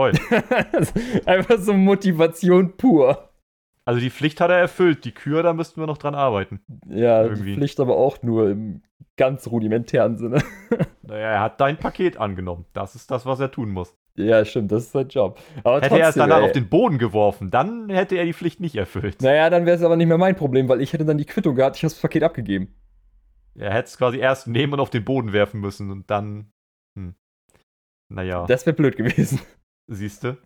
Toll. einfach so Motivation pur. Also die Pflicht hat er erfüllt. Die Kür, da müssten wir noch dran arbeiten. Ja, Irgendwie. die Pflicht aber auch nur im ganz rudimentären Sinne. Naja, er hat dein Paket angenommen. Das ist das, was er tun muss. Ja, stimmt, das ist sein Job. Aber Hätte er es trotzdem, danach ey. auf den Boden geworfen, dann hätte er die Pflicht nicht erfüllt. Naja, dann wäre es aber nicht mehr mein Problem, weil ich hätte dann die Quittung gehabt, ich habe das Paket abgegeben. Er hätte es quasi erst nehmen und auf den Boden werfen müssen und dann. Hm. Naja, Das wäre blöd gewesen. Siehst du.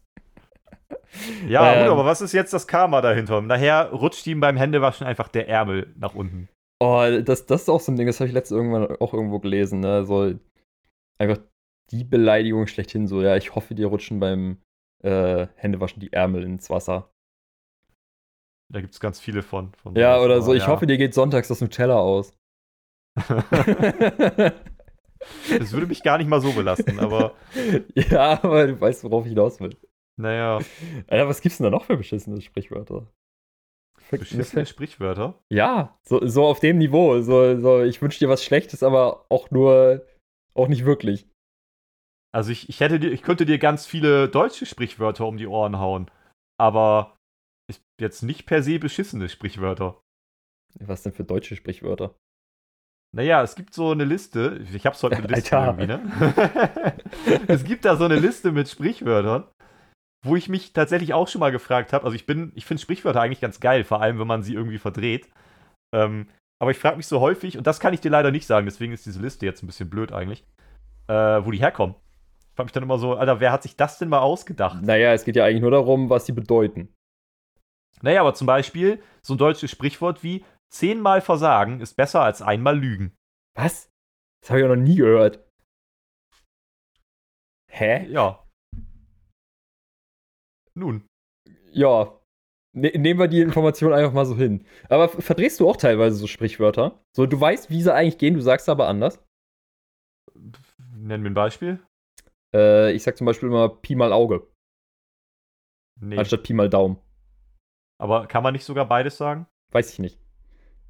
Ja, Ähm. gut, aber was ist jetzt das Karma dahinter? Nachher rutscht ihm beim Händewaschen einfach der Ärmel nach unten. Oh, das, das ist auch so ein Ding, das habe ich letztens irgendwann auch irgendwo gelesen, ne? So einfach die Beleidigung schlechthin, so, ja, ich hoffe, dir rutschen beim äh, Händewaschen die Ärmel ins Wasser. Da gibt es ganz viele von. von Ja, oder so, ich ja. hoffe, dir geht sonntags das Nutella aus. Das würde mich gar nicht mal so belasten, aber ja, aber du weißt, worauf ich hinaus will. naja, Alter, was gibt's denn da noch für beschissene Sprichwörter? beschissene Sprichwörter. Ja, so, so auf dem Niveau. So, so ich wünsche dir was Schlechtes, aber auch nur, auch nicht wirklich. Also ich, ich hätte dir, ich könnte dir ganz viele deutsche Sprichwörter um die Ohren hauen, aber jetzt nicht per se beschissene Sprichwörter. Was denn für deutsche Sprichwörter? Naja, es gibt so eine Liste, ich hab's heute eine Liste Alter. irgendwie, ne? es gibt da so eine Liste mit Sprichwörtern, wo ich mich tatsächlich auch schon mal gefragt habe. Also ich bin, ich finde Sprichwörter eigentlich ganz geil, vor allem wenn man sie irgendwie verdreht. Ähm, aber ich frage mich so häufig, und das kann ich dir leider nicht sagen, deswegen ist diese Liste jetzt ein bisschen blöd eigentlich, äh, wo die herkommen. Ich frage mich dann immer so, Alter, wer hat sich das denn mal ausgedacht? Naja, es geht ja eigentlich nur darum, was sie bedeuten. Naja, aber zum Beispiel so ein deutsches Sprichwort wie zehnmal versagen ist besser als einmal lügen. Was? Das habe ich auch noch nie gehört. Hä? Ja. Nun. Ja. Ne nehmen wir die Information einfach mal so hin. Aber verdrehst du auch teilweise so Sprichwörter? So, du weißt, wie sie eigentlich gehen, du sagst aber anders. Nenn mir ein Beispiel. Äh, ich sag zum Beispiel immer Pi mal Auge, Nee. anstatt Pi mal Daumen. Aber kann man nicht sogar beides sagen? Weiß ich nicht.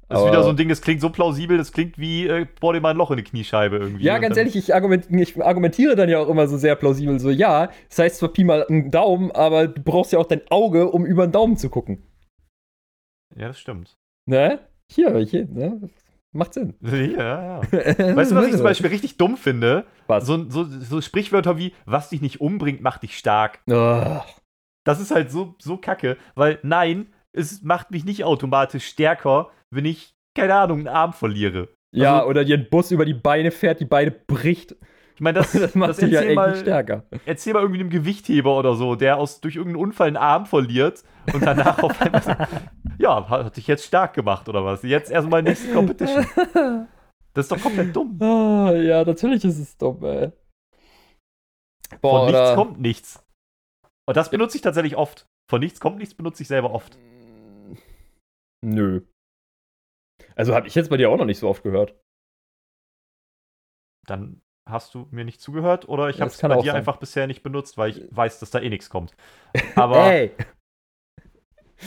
Das ist wieder so ein Ding, das klingt so plausibel, das klingt wie, äh, bohr dir mal ein Loch in die Kniescheibe irgendwie. Ja, ganz ehrlich, ich, argument, ich argumentiere dann ja auch immer so sehr plausibel. So, ja, das heißt zwar Pi mal ein Daumen, aber du brauchst ja auch dein Auge, um über den Daumen zu gucken. Ja, das stimmt. Ne? Hier, hier, ne? Macht Sinn. Ja, ja. Weißt du, was ich zum Beispiel richtig dumm finde? Was? So, so, so Sprichwörter wie, was dich nicht umbringt, macht dich stark. Oh, Das ist halt so, so kacke, weil nein, es macht mich nicht automatisch stärker, wenn ich, keine Ahnung, einen Arm verliere. ja, Also- oder dir ein Bus über die Beine fährt, die Beine bricht. Ich meine, das, Das macht das dich ja echt mal, stärker. erzähl mal irgendwie einem Gewichtheber oder so, der aus, durch irgendeinen Unfall einen Arm verliert und danach auf einmal so, ja, hat hat dich jetzt stark gemacht oder was? Jetzt erstmal nächste Competition. Das ist doch komplett dumm. Ah, ja, natürlich ist es dumm, ey. Boah, Von nichts oder- kommt nichts. Und das benutze ich tatsächlich oft. Von nichts kommt nichts benutze ich selber oft. Nö. Also habe ich jetzt bei dir auch noch nicht so oft gehört. Dann hast du mir nicht zugehört oder ich habe es bei dir sein. einfach bisher nicht benutzt, weil ich weiß, dass da eh nichts kommt. Aber Ey!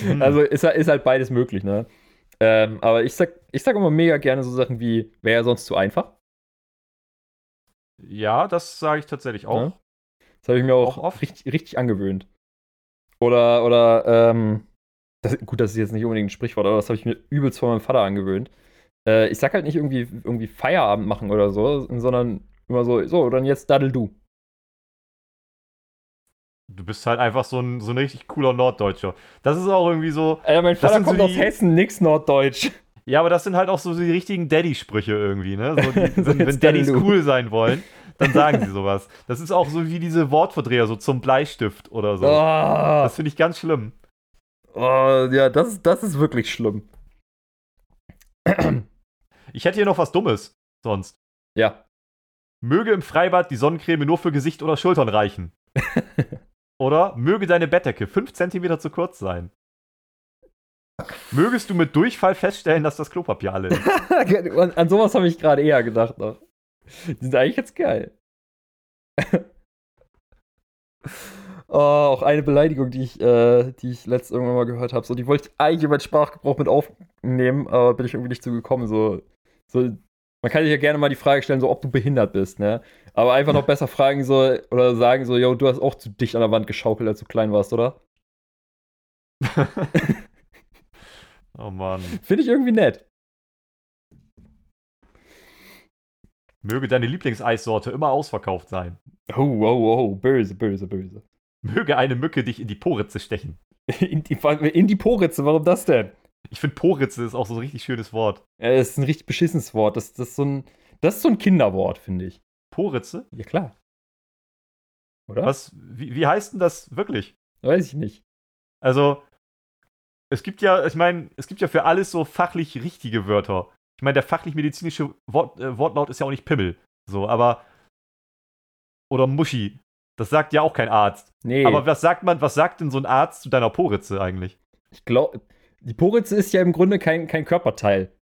hm, Also ist, halt- ist halt beides möglich, ne? Ähm, aber ich sag, ich sag immer mega gerne so Sachen wie, wäre ja sonst zu einfach. ja, das sage ich tatsächlich auch. Ja. Das habe ich mir auch, Auch oft. richtig, richtig angewöhnt. Oder, oder, ähm, das, gut, das ist jetzt nicht unbedingt ein Sprichwort, aber das habe ich mir übelst von meinem Vater angewöhnt. Äh, ich sag halt nicht irgendwie, irgendwie Feierabend machen oder so, sondern immer so, so, dann jetzt daddel du. Du bist halt einfach so ein, so ein richtig cooler Norddeutscher. Das ist auch irgendwie so. Alter, mein Das Vater sind so kommt aus die- Hessen, nix Norddeutsch. Ja, aber das sind halt auch so die richtigen Daddy-Sprüche irgendwie, ne? So die, So wenn, Daddys Daddy-Lu. cool sein wollen, dann sagen sie sowas. Das ist auch so wie diese Wortverdreher, so zum Bleistift oder so. Oh, Das finde ich ganz schlimm. Oh, ja, das, ist- das ist wirklich schlimm. Ich hätte hier noch was Dummes sonst. Ja. Möge im Freibad die Sonnencreme nur für Gesicht oder Schultern reichen. Oder möge deine Bettdecke 5 cm zu kurz sein. Mögest du mit Durchfall feststellen, dass das Klopapier alle ist. an, an sowas habe ich gerade eher gedacht noch. Die sind eigentlich ganz geil. Oh, auch eine Beleidigung, die ich, äh, die ich letzt irgendwann mal gehört habe. So, die wollte ich eigentlich über den Sprachgebrauch mit aufnehmen, aber bin ich irgendwie nicht zugekommen. So, so, man kann sich ja gerne mal die Frage stellen, so ob du behindert bist, ne? Aber einfach noch besser fragen so oder sagen so, yo, du hast auch zu dicht an der Wand geschaukelt, als du klein warst, oder? Oh Mann. Finde ich irgendwie nett. Möge deine Lieblingseissorte immer ausverkauft sein. Oh, oh, oh, böse, böse, böse. Möge eine Mücke dich in die Poritze stechen. In die, in die Poritze, warum das denn? Ich finde Poritze ist auch so ein richtig schönes Wort. Ja, das ist ein richtig beschissenes Wort. Das, das, ist, so ein, das ist so ein Kinderwort, finde ich. Poritze? Ja, klar. Oder? Was, wie, wie heißt denn das wirklich? Weiß ich nicht. Also, es gibt ja, ich meine, es gibt ja für alles so fachlich richtige Wörter. Ich meine, der fachlich-medizinische Wort, äh, Wortlaut ist ja auch nicht Pimmel. So, aber. Oder Muschi. Das sagt ja auch kein Arzt. Nee. Aber was sagt man, was sagt denn so ein Arzt zu deiner Poritze eigentlich? Ich glaube, die Poritze ist ja im Grunde kein, kein Körperteil.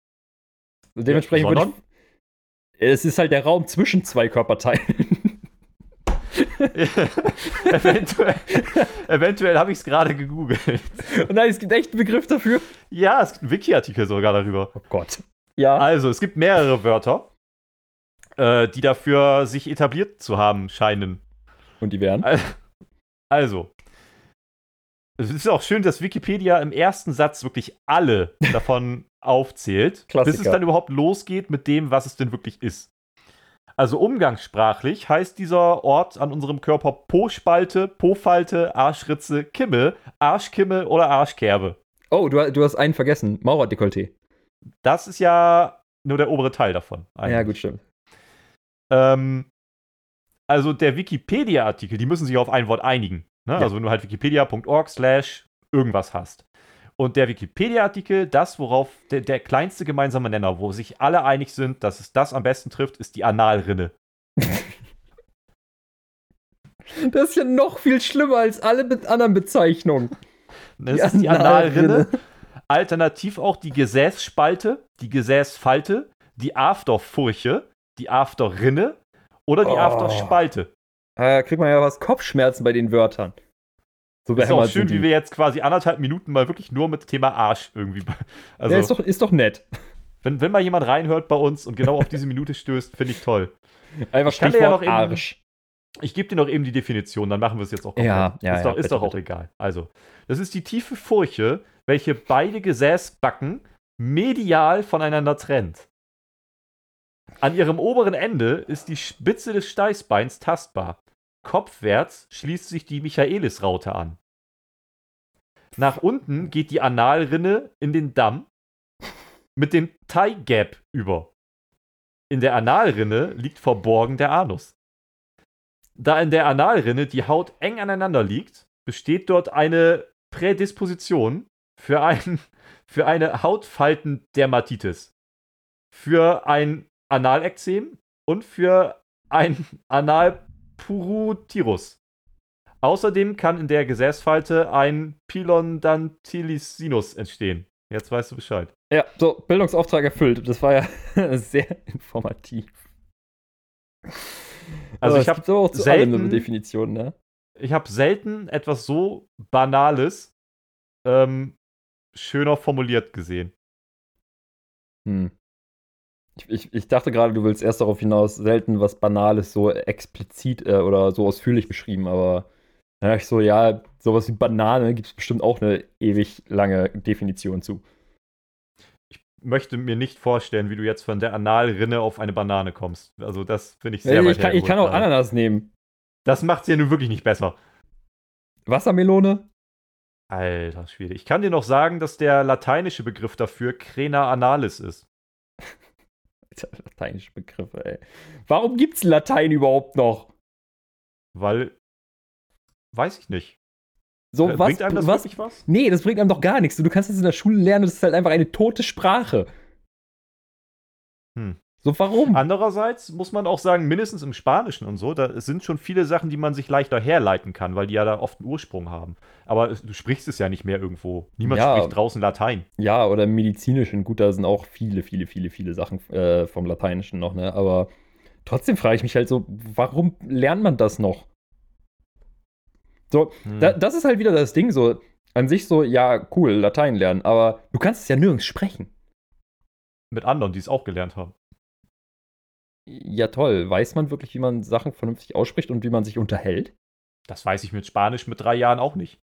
Und dementsprechend ja, ich. Es ist halt der Raum zwischen zwei Körperteilen. eventuell eventuell habe ich es gerade gegoogelt. Und nein, es gibt echt einen Begriff dafür. Ja, es gibt einen Wiki-Artikel sogar darüber. Oh Gott. Ja. Also, es gibt mehrere Wörter, äh, die dafür sich etabliert zu haben scheinen. Und die wären? Also, es ist auch schön, dass Wikipedia im ersten Satz wirklich alle davon aufzählt, Klassiker. bis es dann überhaupt losgeht mit dem, was es denn wirklich ist. Also umgangssprachlich heißt dieser Ort an unserem Körper Po-Spalte, Po-Falte, Arschritze, Kimme, Arschkimme oder Arschkerbe. Oh, du, du hast einen vergessen. Maurerdekolleté. Das ist ja nur der obere Teil davon. Eigentlich. Ja, gut, stimmt. Ähm, also der Wikipedia-Artikel, die müssen sich auf ein Wort einigen. Ne? Ja. Also wenn du halt wikipedia.org slash irgendwas hast. Und der Wikipedia-Artikel, das, worauf der, der kleinste gemeinsame Nenner, wo sich alle einig sind, dass es das am besten trifft, ist die Analrinne. Das ist ja noch viel schlimmer als alle be anderen Bezeichnungen. Das ist die Analrinne. Alternativ auch die Gesäßspalte, die Gesäßfalte, die Afterfurche, die Afterrinne oder die Oh. Afterspalte. Da kriegt man ja was Kopfschmerzen bei den Wörtern. So Ist auch schön, wie wir jetzt quasi anderthalb Minuten mal wirklich nur mit Thema Arsch irgendwie. Also, ja, ist, doch, ist doch nett. wenn, wenn mal jemand reinhört bei uns und genau auf diese Minute stößt, finde ich toll. Einfach Ich dir ja Stichwort noch eben- Arsch. Ich gebe dir noch eben die Definition, dann machen wir es jetzt auch komplett. Ja, ja, ist ja, doch, ist bitte, doch auch bitte. egal. Also, das ist die tiefe Furche, welche beide Gesäßbacken medial voneinander trennt. An ihrem oberen Ende ist die Spitze des Steißbeins tastbar. Kopfwärts schließt sich die Michaelisraute an. Nach unten geht die Analrinne in den Damm mit dem Thigh Gap über. In der Analrinne liegt verborgen der Anus. Da in der Analrinne die Haut eng aneinander liegt, besteht dort eine Prädisposition für, ein, für eine Hautfaltendermatitis, für ein Analekzem und für ein Analpurutirus. Außerdem kann in der Gesäßfalte ein Pilondantilis entstehen. Jetzt weißt du Bescheid. Ja, so, Bildungsauftrag erfüllt. Das war ja sehr informativ. Also ich es hab gibt aber auch zu allem selten- eine Definition, ne? Ich habe selten etwas so Banales ähm, schöner formuliert gesehen. Hm. Ich, ich, ich dachte gerade, du willst erst darauf hinaus, selten was Banales so explizit äh, oder so ausführlich beschrieben, aber dann dachte ich so, ja, sowas wie Banane gibt es bestimmt auch eine ewig lange Definition zu. möchte mir nicht vorstellen, wie du jetzt von der Analrinne auf eine Banane kommst. Also das finde ich sehr ich, weit kann, ich kann auch. Ananas nehmen. Das macht es ja nun wirklich nicht besser. Wassermelone? Alter Schwede. Ich kann dir noch sagen, dass der lateinische Begriff dafür Crena analis ist. Lateinische Begriffe, ey. Warum gibt's Latein überhaupt noch? Weil, weiß ich nicht. So, Äh, was, Bringt einem das was? wirklich was? Nee, das bringt einem doch gar nichts. Du kannst das in der Schule lernen, das ist halt einfach eine tote Sprache. Hm. So, warum? Andererseits muss man auch sagen, mindestens im Spanischen und so, da sind schon viele Sachen, die man sich leichter herleiten kann, weil die ja da oft einen Ursprung haben. Aber du sprichst es ja nicht mehr irgendwo. Niemand Ja. spricht draußen Latein. Ja, oder im Medizinischen. Gut, da sind auch viele, viele, viele, viele Sachen äh, vom Lateinischen noch, ne? Aber trotzdem frage ich mich halt so, warum lernt man das noch? So, Hm. da, das ist halt wieder das Ding, so an sich so, ja, cool, Latein lernen, aber du kannst es ja nirgends sprechen. Mit anderen, die es auch gelernt haben. Ja, toll. Weiß man wirklich, wie man Sachen vernünftig ausspricht und wie man sich unterhält? Das weiß ich mit Spanisch mit drei Jahren auch nicht.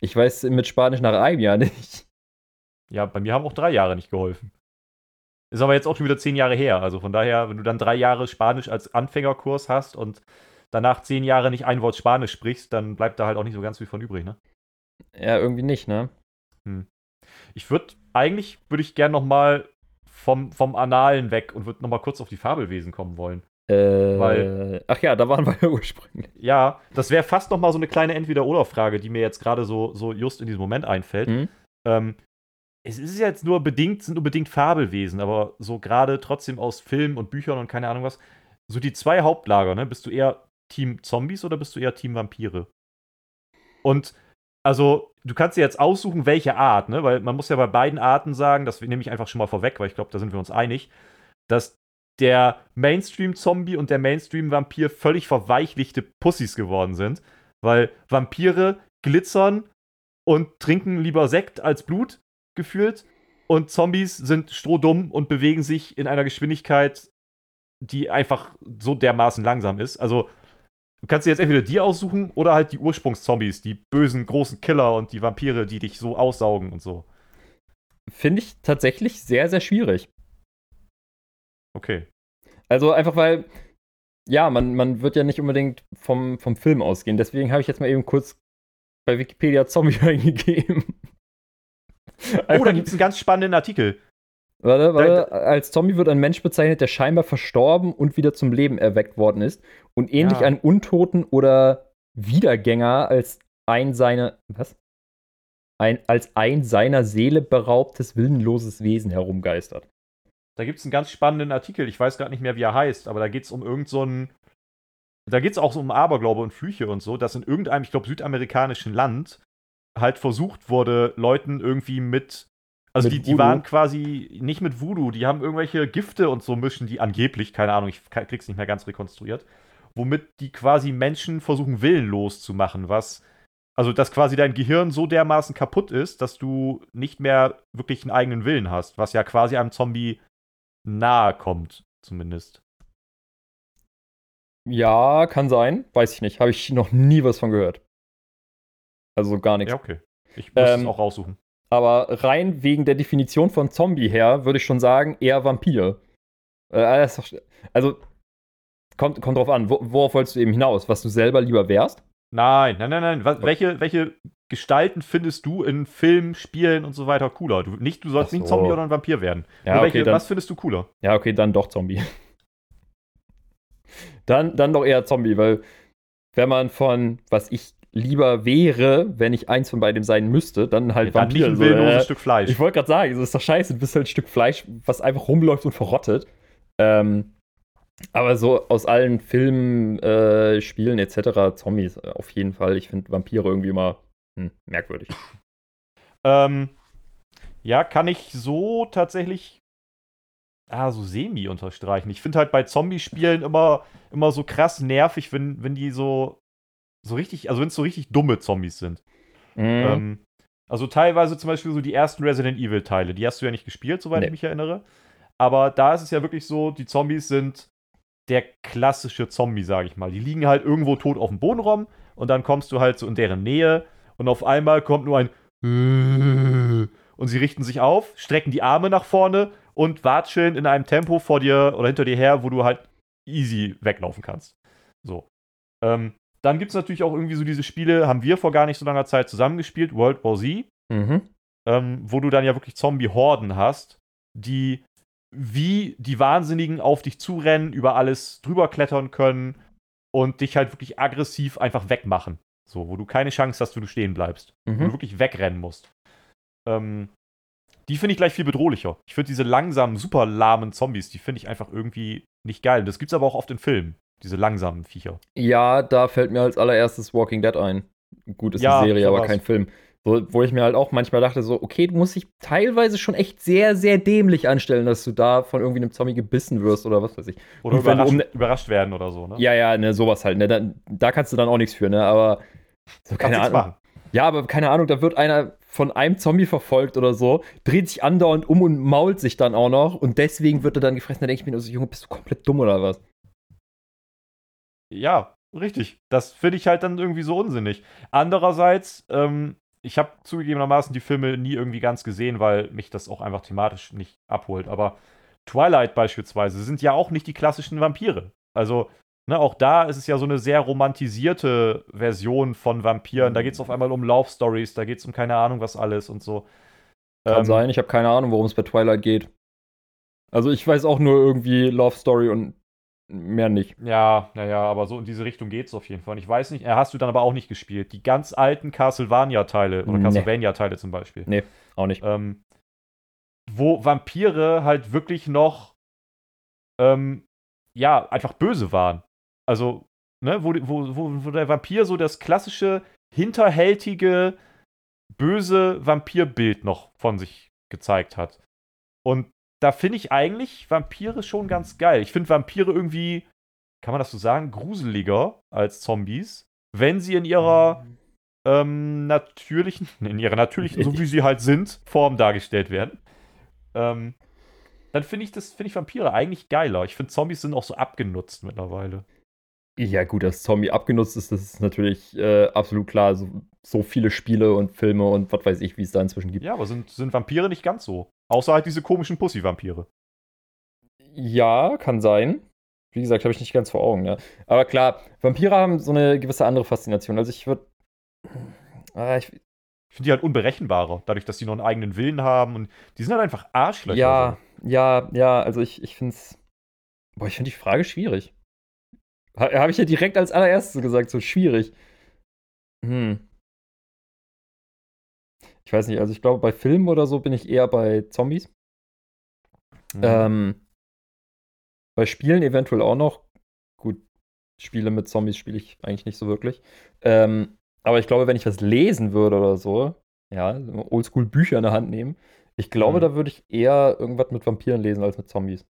Ich weiß mit Spanisch nach einem Jahr nicht. Ja, bei mir haben auch drei Jahre nicht geholfen. Ist aber jetzt auch schon wieder zehn Jahre her. Also von daher, wenn du dann drei Jahre Spanisch als Anfängerkurs hast und danach zehn Jahre nicht ein Wort Spanisch sprichst, dann bleibt da halt auch nicht so ganz viel von übrig, ne? Ja, irgendwie nicht, ne? Hm. Ich würde, eigentlich würde ich gern noch mal vom, vom Analen weg und würde noch mal kurz auf die Fabelwesen kommen wollen. Äh, Weil, ach ja, da waren wir ja ursprünglich. Ja, das wäre fast noch mal so eine kleine Entweder-Oder-Frage, die mir jetzt gerade so, so just in diesem Moment einfällt. Mhm. Ähm, es ist jetzt nur bedingt, sind nur bedingt Fabelwesen, aber so gerade trotzdem aus Filmen und Büchern und keine Ahnung was. So die zwei Hauptlager, ne? Bist du eher Team Zombies oder bist du eher Team Vampire? Und also, du kannst dir jetzt aussuchen, welche Art, ne? Weil man muss ja bei beiden Arten sagen, das nehme ich einfach schon mal vorweg, weil ich glaube, da sind wir uns einig, dass der Mainstream-Zombie und der Mainstream-Vampir völlig verweichlichte Pussys geworden sind. Weil Vampire glitzern und trinken lieber Sekt als Blut gefühlt. Und Zombies sind strohdumm und bewegen sich in einer Geschwindigkeit, die einfach so dermaßen langsam ist. Also, du kannst dir jetzt entweder die aussuchen oder halt die Ursprungszombies, die bösen großen Killer und die Vampire, die dich so aussaugen und so. Finde ich tatsächlich sehr, sehr schwierig. Okay. Also einfach weil, ja, man, man wird ja nicht unbedingt vom, vom Film ausgehen. Deswegen habe ich jetzt mal eben kurz bei Wikipedia Zombie eingegeben. Oh, da gibt es einen ganz spannenden Artikel. Warte, warte. Als Zombie wird ein Mensch bezeichnet, der scheinbar verstorben und wieder zum Leben erweckt worden ist und ähnlich ja. einem Untoten oder Wiedergänger als ein seiner was? Ein, als ein seiner Seele beraubtes, willenloses Wesen herumgeistert. Da gibt es einen ganz spannenden Artikel, ich weiß gerade nicht mehr, wie er heißt, aber da geht es um irgendeinen. So da geht es auch um Aberglaube und Flüche und so, dass in irgendeinem, ich glaube, südamerikanischen Land halt versucht wurde, Leuten irgendwie mit. Also die, die waren quasi nicht mit Voodoo, die haben irgendwelche Gifte und so mischen, die angeblich, keine Ahnung, ich krieg's nicht mehr ganz rekonstruiert, womit die quasi Menschen versuchen, willenlos zu machen, was. Also, dass quasi dein Gehirn so dermaßen kaputt ist, dass du nicht mehr wirklich einen eigenen Willen hast, was ja quasi einem Zombie nahe kommt, zumindest. Ja, kann sein. Weiß ich nicht. Habe ich noch nie was von gehört. Also gar nichts. Ja, okay. Ich muss ähm, es auch raussuchen. Aber rein wegen der Definition von Zombie her würde ich schon sagen, eher Vampir. Äh, also, kommt, kommt drauf an, worauf wolltest du eben hinaus? Was du selber lieber wärst? Nein, nein, nein, nein. Was, welche, welche Gestalten findest du in Filmen, Spielen und so weiter cooler? Du, nicht, du sollst so. nicht Zombie oder ein Vampir werden. Ja, okay, welche, dann, was findest du cooler? Ja, okay, dann doch Zombie. dann, dann doch eher Zombie, weil wenn man von, was ich lieber wäre, wenn ich eins von beidem sein müsste, dann halt ja, Vampir. Dann nicht ein so, äh, Stück Fleisch. Ich wollte gerade sagen, das ist doch scheiße, du bist halt ein Stück Fleisch, was einfach rumläuft und verrottet. Ähm, aber so aus allen Filmen, äh, Spielen etc., Zombies äh, auf jeden Fall. Ich finde Vampire irgendwie immer hm, merkwürdig. Ähm, ja, kann ich so tatsächlich ah, so semi unterstreichen. Ich finde halt bei Zombie-Spielen immer, immer so krass nervig, wenn, wenn die so, so richtig, also wenn es so richtig dumme Zombies sind. Mhm. Ähm, also teilweise zum Beispiel so die ersten Resident Evil-Teile, die hast du ja nicht gespielt, soweit nee. ich mich erinnere. Aber da ist es ja wirklich so, die Zombies sind der klassische Zombie, sage ich mal. Die liegen halt irgendwo tot auf dem Boden rum und dann kommst du halt so in deren Nähe und auf einmal kommt nur ein und sie richten sich auf, strecken die Arme nach vorne und watscheln in einem Tempo vor dir oder hinter dir her, wo du halt easy weglaufen kannst. So. Ähm, dann gibt es natürlich auch irgendwie so diese Spiele, haben wir vor gar nicht so langer Zeit zusammengespielt, World War Z, mhm. ähm, wo du dann ja wirklich Zombie-Horden hast, die wie die Wahnsinnigen auf dich zurennen, über alles drüber klettern können und dich halt wirklich aggressiv einfach wegmachen. So, wo du keine Chance hast, wo du stehen bleibst. Mhm. Wo du wirklich wegrennen musst. Ähm, die finde ich gleich viel bedrohlicher. Ich finde diese langsamen, super lahmen Zombies, die finde ich einfach irgendwie nicht geil. Das gibt es aber auch oft in Filmen, diese langsamen Viecher. Ja, da fällt mir als allererstes Walking Dead ein. Gut, ist ja, eine Serie, aber kein Film. So, wo ich mir halt auch manchmal dachte, so, okay, du musst dich teilweise schon echt sehr, sehr dämlich anstellen, dass du da von irgendwie einem Zombie gebissen wirst oder was weiß ich. Oder Gut, überrascht, um, überrascht, werden oder so, ne? Ja, ja, ne, sowas halt, ne? Da, da kannst du dann auch nichts für, ne? Aber so, keine Ahnung. Machen. Ja, aber keine Ahnung, da wird einer von einem Zombie verfolgt oder so, dreht sich andauernd um und mault sich dann auch noch und deswegen wird er dann gefressen. Da denke ich mir, so, Junge, bist du komplett dumm oder was? Ja, richtig. Das finde ich halt dann irgendwie so unsinnig. Andererseits, ähm, ich habe zugegebenermaßen die Filme nie irgendwie ganz gesehen, weil mich das auch einfach thematisch nicht abholt. Aber Twilight beispielsweise sind ja auch nicht die klassischen Vampire. Also, ne, auch da ist es ja so eine sehr romantisierte Version von Vampiren. Da geht es auf einmal um Love Stories, da geht es um keine Ahnung was alles und so. Kann Ähm, sein, ich habe keine Ahnung, worum es bei Twilight geht. Also ich weiß auch nur irgendwie Love Story und mehr nicht. Ja, naja, aber so in diese Richtung geht es auf jeden Fall. Und ich weiß nicht, hast du dann aber auch nicht gespielt. Die ganz alten Castlevania-Teile oder Nee. Castlevania-Teile zum Beispiel. Nee. Auch nicht. Ähm, wo Vampire halt wirklich noch, ähm, ja, einfach böse waren. Also, ne, wo, wo, wo der Vampir so das klassische, hinterhältige, böse Vampirbild noch von sich gezeigt hat. Und da finde ich eigentlich Vampire schon ganz geil. Ich finde Vampire irgendwie, kann man das so sagen, gruseliger als Zombies, wenn sie in ihrer ähm, natürlichen, in ihrer natürlichen, so wie sie halt sind, Form dargestellt werden. Ähm, dann finde ich das, finde ich Vampire eigentlich geiler. Ich finde Zombies sind auch so abgenutzt mittlerweile. Ja, gut, dass Zombie abgenutzt ist, das ist natürlich äh, absolut klar. So, so viele Spiele und Filme und was weiß ich, wie es da inzwischen gibt. Ja, aber sind, sind Vampire nicht ganz so. Außer halt diese komischen Pussy-Vampire. Ja, kann sein. Wie gesagt, habe ich nicht ganz vor Augen, ja. Aber klar, Vampire haben so eine gewisse andere Faszination. Also ich würde. Ah, ich, Ich finde die halt unberechenbarer, dadurch, dass die noch einen eigenen Willen haben und die sind halt einfach Arschlöcher. ja, ja, ja, also ich, ich finde es. Boah, ich finde die Frage schwierig. Ha, habe ich ja direkt als allererstes gesagt, so schwierig. Hm. Ich weiß nicht, also ich glaube, bei Filmen oder so bin ich eher bei Zombies. Mhm. Ähm, bei Spielen eventuell auch noch. Gut, Spiele mit Zombies spiele ich eigentlich nicht so wirklich. Ähm, aber ich glaube, wenn ich was lesen würde oder so, ja, oldschool Bücher in der Hand nehmen, ich glaube, Mhm. da würde ich eher irgendwas mit Vampiren lesen als mit Zombies.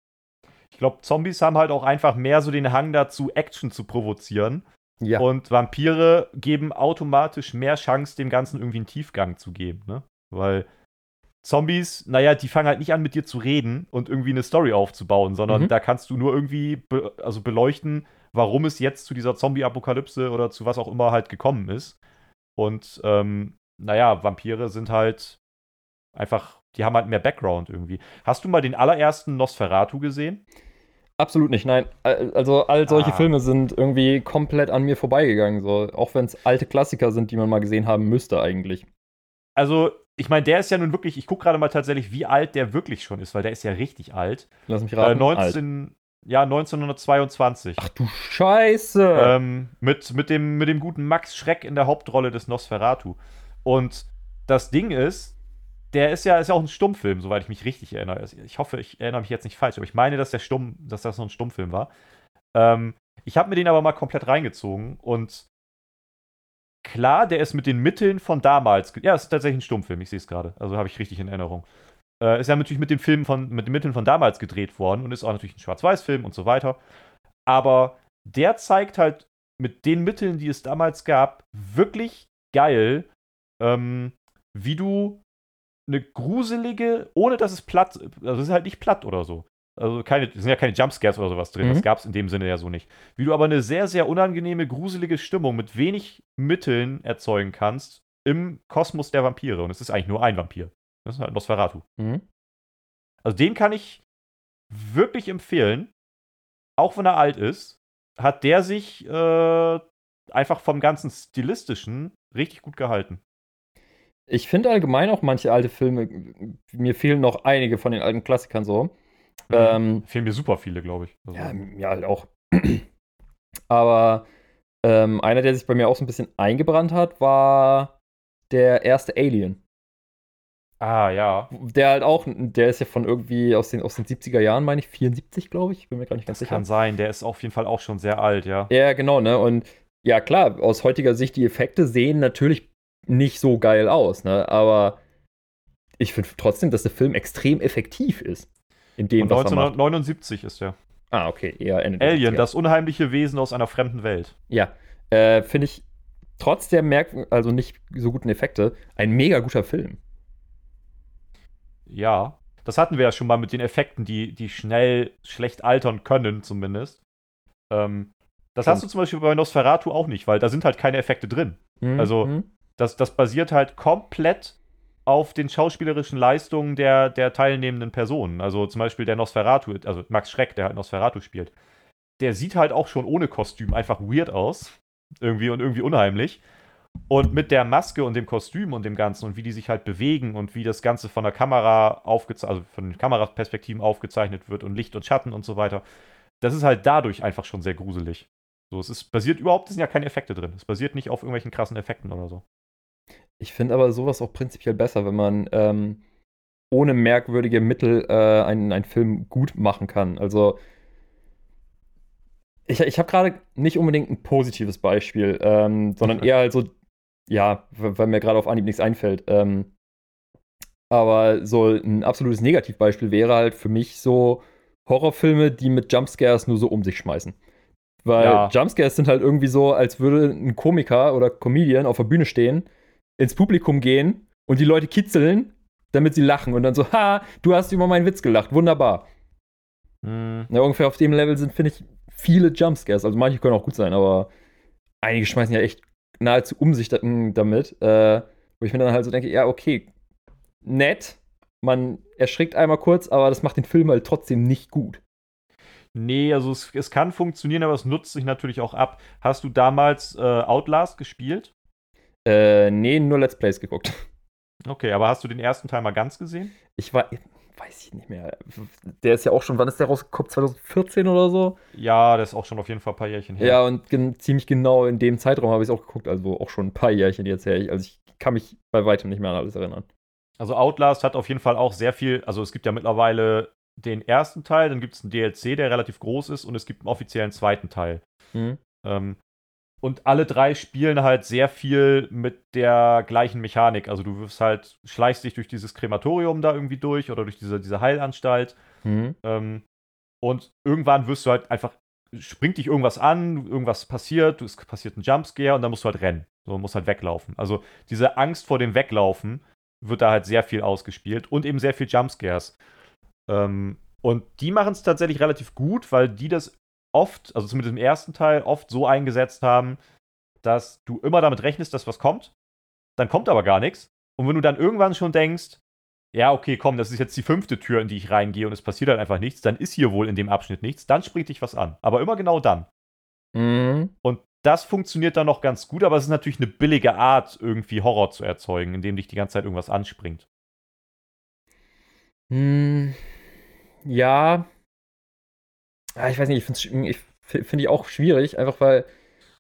Ich glaube, Zombies haben halt auch einfach mehr so den Hang dazu, Action zu provozieren. Ja. Und Vampire geben automatisch mehr Chance, dem Ganzen irgendwie einen Tiefgang zu geben, ne? Weil Zombies, naja, die fangen halt nicht an, mit dir zu reden und irgendwie eine Story aufzubauen, sondern Mhm. da kannst du nur irgendwie be also beleuchten, warum es jetzt zu dieser Zombie-Apokalypse oder zu was auch immer halt gekommen ist. Und ähm, naja, Vampire sind halt einfach, die haben halt mehr Background irgendwie. Hast du mal den allerersten Nosferatu gesehen? Absolut nicht, nein. Al- Also all solche Ah. Filme sind irgendwie komplett an mir vorbeigegangen, so. Auch wenn es alte Klassiker sind, die man mal gesehen haben müsste eigentlich. Also, ich meine, der ist ja nun wirklich, ich gucke gerade mal tatsächlich, wie alt der wirklich schon ist, weil der ist ja richtig alt. Lass mich Äh, raten. alt. 19, ja, 1922. Ach du Scheiße! Ähm, mit, mit, dem, mit dem guten Max Schreck in der Hauptrolle des Nosferatu. Und das Ding ist, der ist ja, ist ja auch ein Stummfilm, soweit ich mich richtig erinnere. Also, Ich hoffe, ich erinnere mich jetzt nicht falsch, aber ich meine, dass der Stumm, dass das so ein Stummfilm war. Ähm, ich habe mir den aber mal komplett reingezogen und klar, der ist mit den Mitteln von damals. Ja, es ist tatsächlich ein Stummfilm, ich sehe es gerade. Also habe ich richtig in Erinnerung. Äh, ist ja natürlich mit den Filmen von, mit den Mitteln von damals gedreht worden und ist auch natürlich ein Schwarz-Weiß-Film und so weiter. Aber der zeigt halt mit den Mitteln, die es damals gab, wirklich geil, ähm, wie du eine gruselige, ohne dass es platt, also es ist halt nicht platt oder so. Also keine, es sind ja keine Jumpscares oder sowas drin, Mhm. das gab es in dem Sinne ja so nicht. Wie du aber eine sehr, sehr unangenehme, gruselige Stimmung mit wenig Mitteln erzeugen kannst im Kosmos der Vampire. Und es ist eigentlich nur ein Vampir. Das ist halt Nosferatu. Mhm. Also den kann ich wirklich empfehlen. Auch wenn er alt ist, hat der sich äh, einfach vom ganzen Stilistischen richtig gut gehalten. Ich finde allgemein auch manche alte Filme, mir fehlen noch einige von den alten Klassikern so. Ähm, Fehlen mir super viele, glaube ich. Also, ja, mir halt auch. Aber ähm, einer, der sich bei mir auch so ein bisschen eingebrannt hat, war der erste Alien. ah, ja. Der halt auch, der ist ja von irgendwie aus den, aus den 70er Jahren, meine ich, 74, glaube ich. Bin mir gar nicht ganz Das sicher. kann sein. Der ist auf jeden Fall auch schon sehr alt, ja. Ja, genau, ne? Und ja, klar, aus heutiger Sicht, die Effekte sehen natürlich nicht so geil aus, ne? Aber ich finde trotzdem, dass der Film extrem effektiv ist. In dem, Und was er macht. 1979 ist der. Ah, okay, eher Ende Alien, 70er. das unheimliche Wesen aus einer fremden Welt. Ja, äh, finde ich trotz der merk also nicht so guten Effekte ein mega guter Film. Ja. Das hatten wir ja schon mal mit den Effekten, die, die schnell schlecht altern können, zumindest. Ähm, das Stimmt. hast du zum Beispiel bei Nosferatu auch nicht, weil da sind halt keine Effekte drin. Mhm, Also- mhm. Das, das basiert halt komplett auf den schauspielerischen Leistungen der, der teilnehmenden Personen. Also zum Beispiel der Nosferatu, also Max Schreck, der halt Nosferatu spielt. Der sieht halt auch schon ohne Kostüm einfach weird aus. Irgendwie und irgendwie unheimlich. Und mit der Maske und dem Kostüm und dem Ganzen und wie die sich halt bewegen und wie das Ganze von der Kamera aufgezeichnet, also von den Kameraperspektiven aufgezeichnet wird und Licht und Schatten und so weiter, das ist halt dadurch einfach schon sehr gruselig. So, es ist, basiert überhaupt, es sind ja keine Effekte drin. Es basiert nicht auf irgendwelchen krassen Effekten oder so. Ich finde aber sowas auch prinzipiell besser, wenn man ähm, ohne merkwürdige Mittel äh, einen, einen Film gut machen kann. Also, ich, ich habe gerade nicht unbedingt ein positives Beispiel, ähm, sondern eher halt so, ja, weil mir gerade auf Anhieb nichts einfällt. Ähm, aber so ein absolutes Negativbeispiel wäre halt für mich so Horrorfilme, die mit Jumpscares nur so um sich schmeißen. Weil ja. Jumpscares sind halt irgendwie so, als würde ein Komiker oder Comedian auf der Bühne stehen, ins Publikum gehen und die Leute kitzeln, damit sie lachen und dann so, ha, du hast über meinen Witz gelacht, wunderbar. Mhm. Ja, ungefähr auf dem Level sind, finde ich, viele Jumpscares. Also manche können auch gut sein, aber einige schmeißen ja echt nahezu um sich damit, äh, wo ich mir dann halt so denke, ja, okay, nett, man erschrickt einmal kurz, aber das macht den Film halt trotzdem nicht gut. Nee, also es, es kann funktionieren, aber es nutzt sich natürlich auch ab. Hast du damals äh, Outlast gespielt? Äh, nee, nur Let's Plays geguckt. Okay, aber hast du den ersten Teil mal ganz gesehen? Ich war, weiß ich nicht mehr. Der ist ja auch schon, wann ist der rausgekommen? 2014 oder so? Ja, der ist auch schon auf jeden Fall ein paar Jährchen her. Ja, und gen ziemlich genau in dem Zeitraum habe ich es auch geguckt, also auch schon ein paar Jährchen jetzt her. Also ich kann mich bei weitem nicht mehr an alles erinnern. Also Outlast hat auf jeden Fall auch sehr viel, also es gibt ja mittlerweile den ersten Teil, dann gibt es einen DLC, der relativ groß ist und es gibt einen offiziellen zweiten Teil. Mhm. Ähm, und alle drei spielen halt sehr viel mit der gleichen Mechanik. Also du wirst halt, schleichst dich durch dieses Krematorium da irgendwie durch oder durch diese, diese Heilanstalt. Mhm. Ähm, und irgendwann wirst du halt einfach, springt dich irgendwas an, irgendwas passiert, es passiert ein Jumpscare und dann musst du halt rennen. So, musst halt weglaufen. Also diese Angst vor dem Weglaufen wird da halt sehr viel ausgespielt und eben sehr viel Jumpscares. Ähm, und die machen es tatsächlich relativ gut, weil die das oft, also zumindest im ersten Teil, oft so eingesetzt haben, dass du immer damit rechnest, dass was kommt. Dann kommt aber gar nichts. Und wenn du dann irgendwann schon denkst, ja, okay, komm, das ist jetzt die fünfte Tür, in die ich reingehe und es passiert halt einfach nichts, dann ist hier wohl in dem Abschnitt nichts, dann springt dich was an. Aber immer genau dann. Mhm. Und das funktioniert dann noch ganz gut, aber es ist natürlich eine billige Art, irgendwie Horror zu erzeugen, indem dich die ganze Zeit irgendwas anspringt. Hm, ja, ja, ich weiß nicht, ich finde ich find ich auch schwierig, einfach weil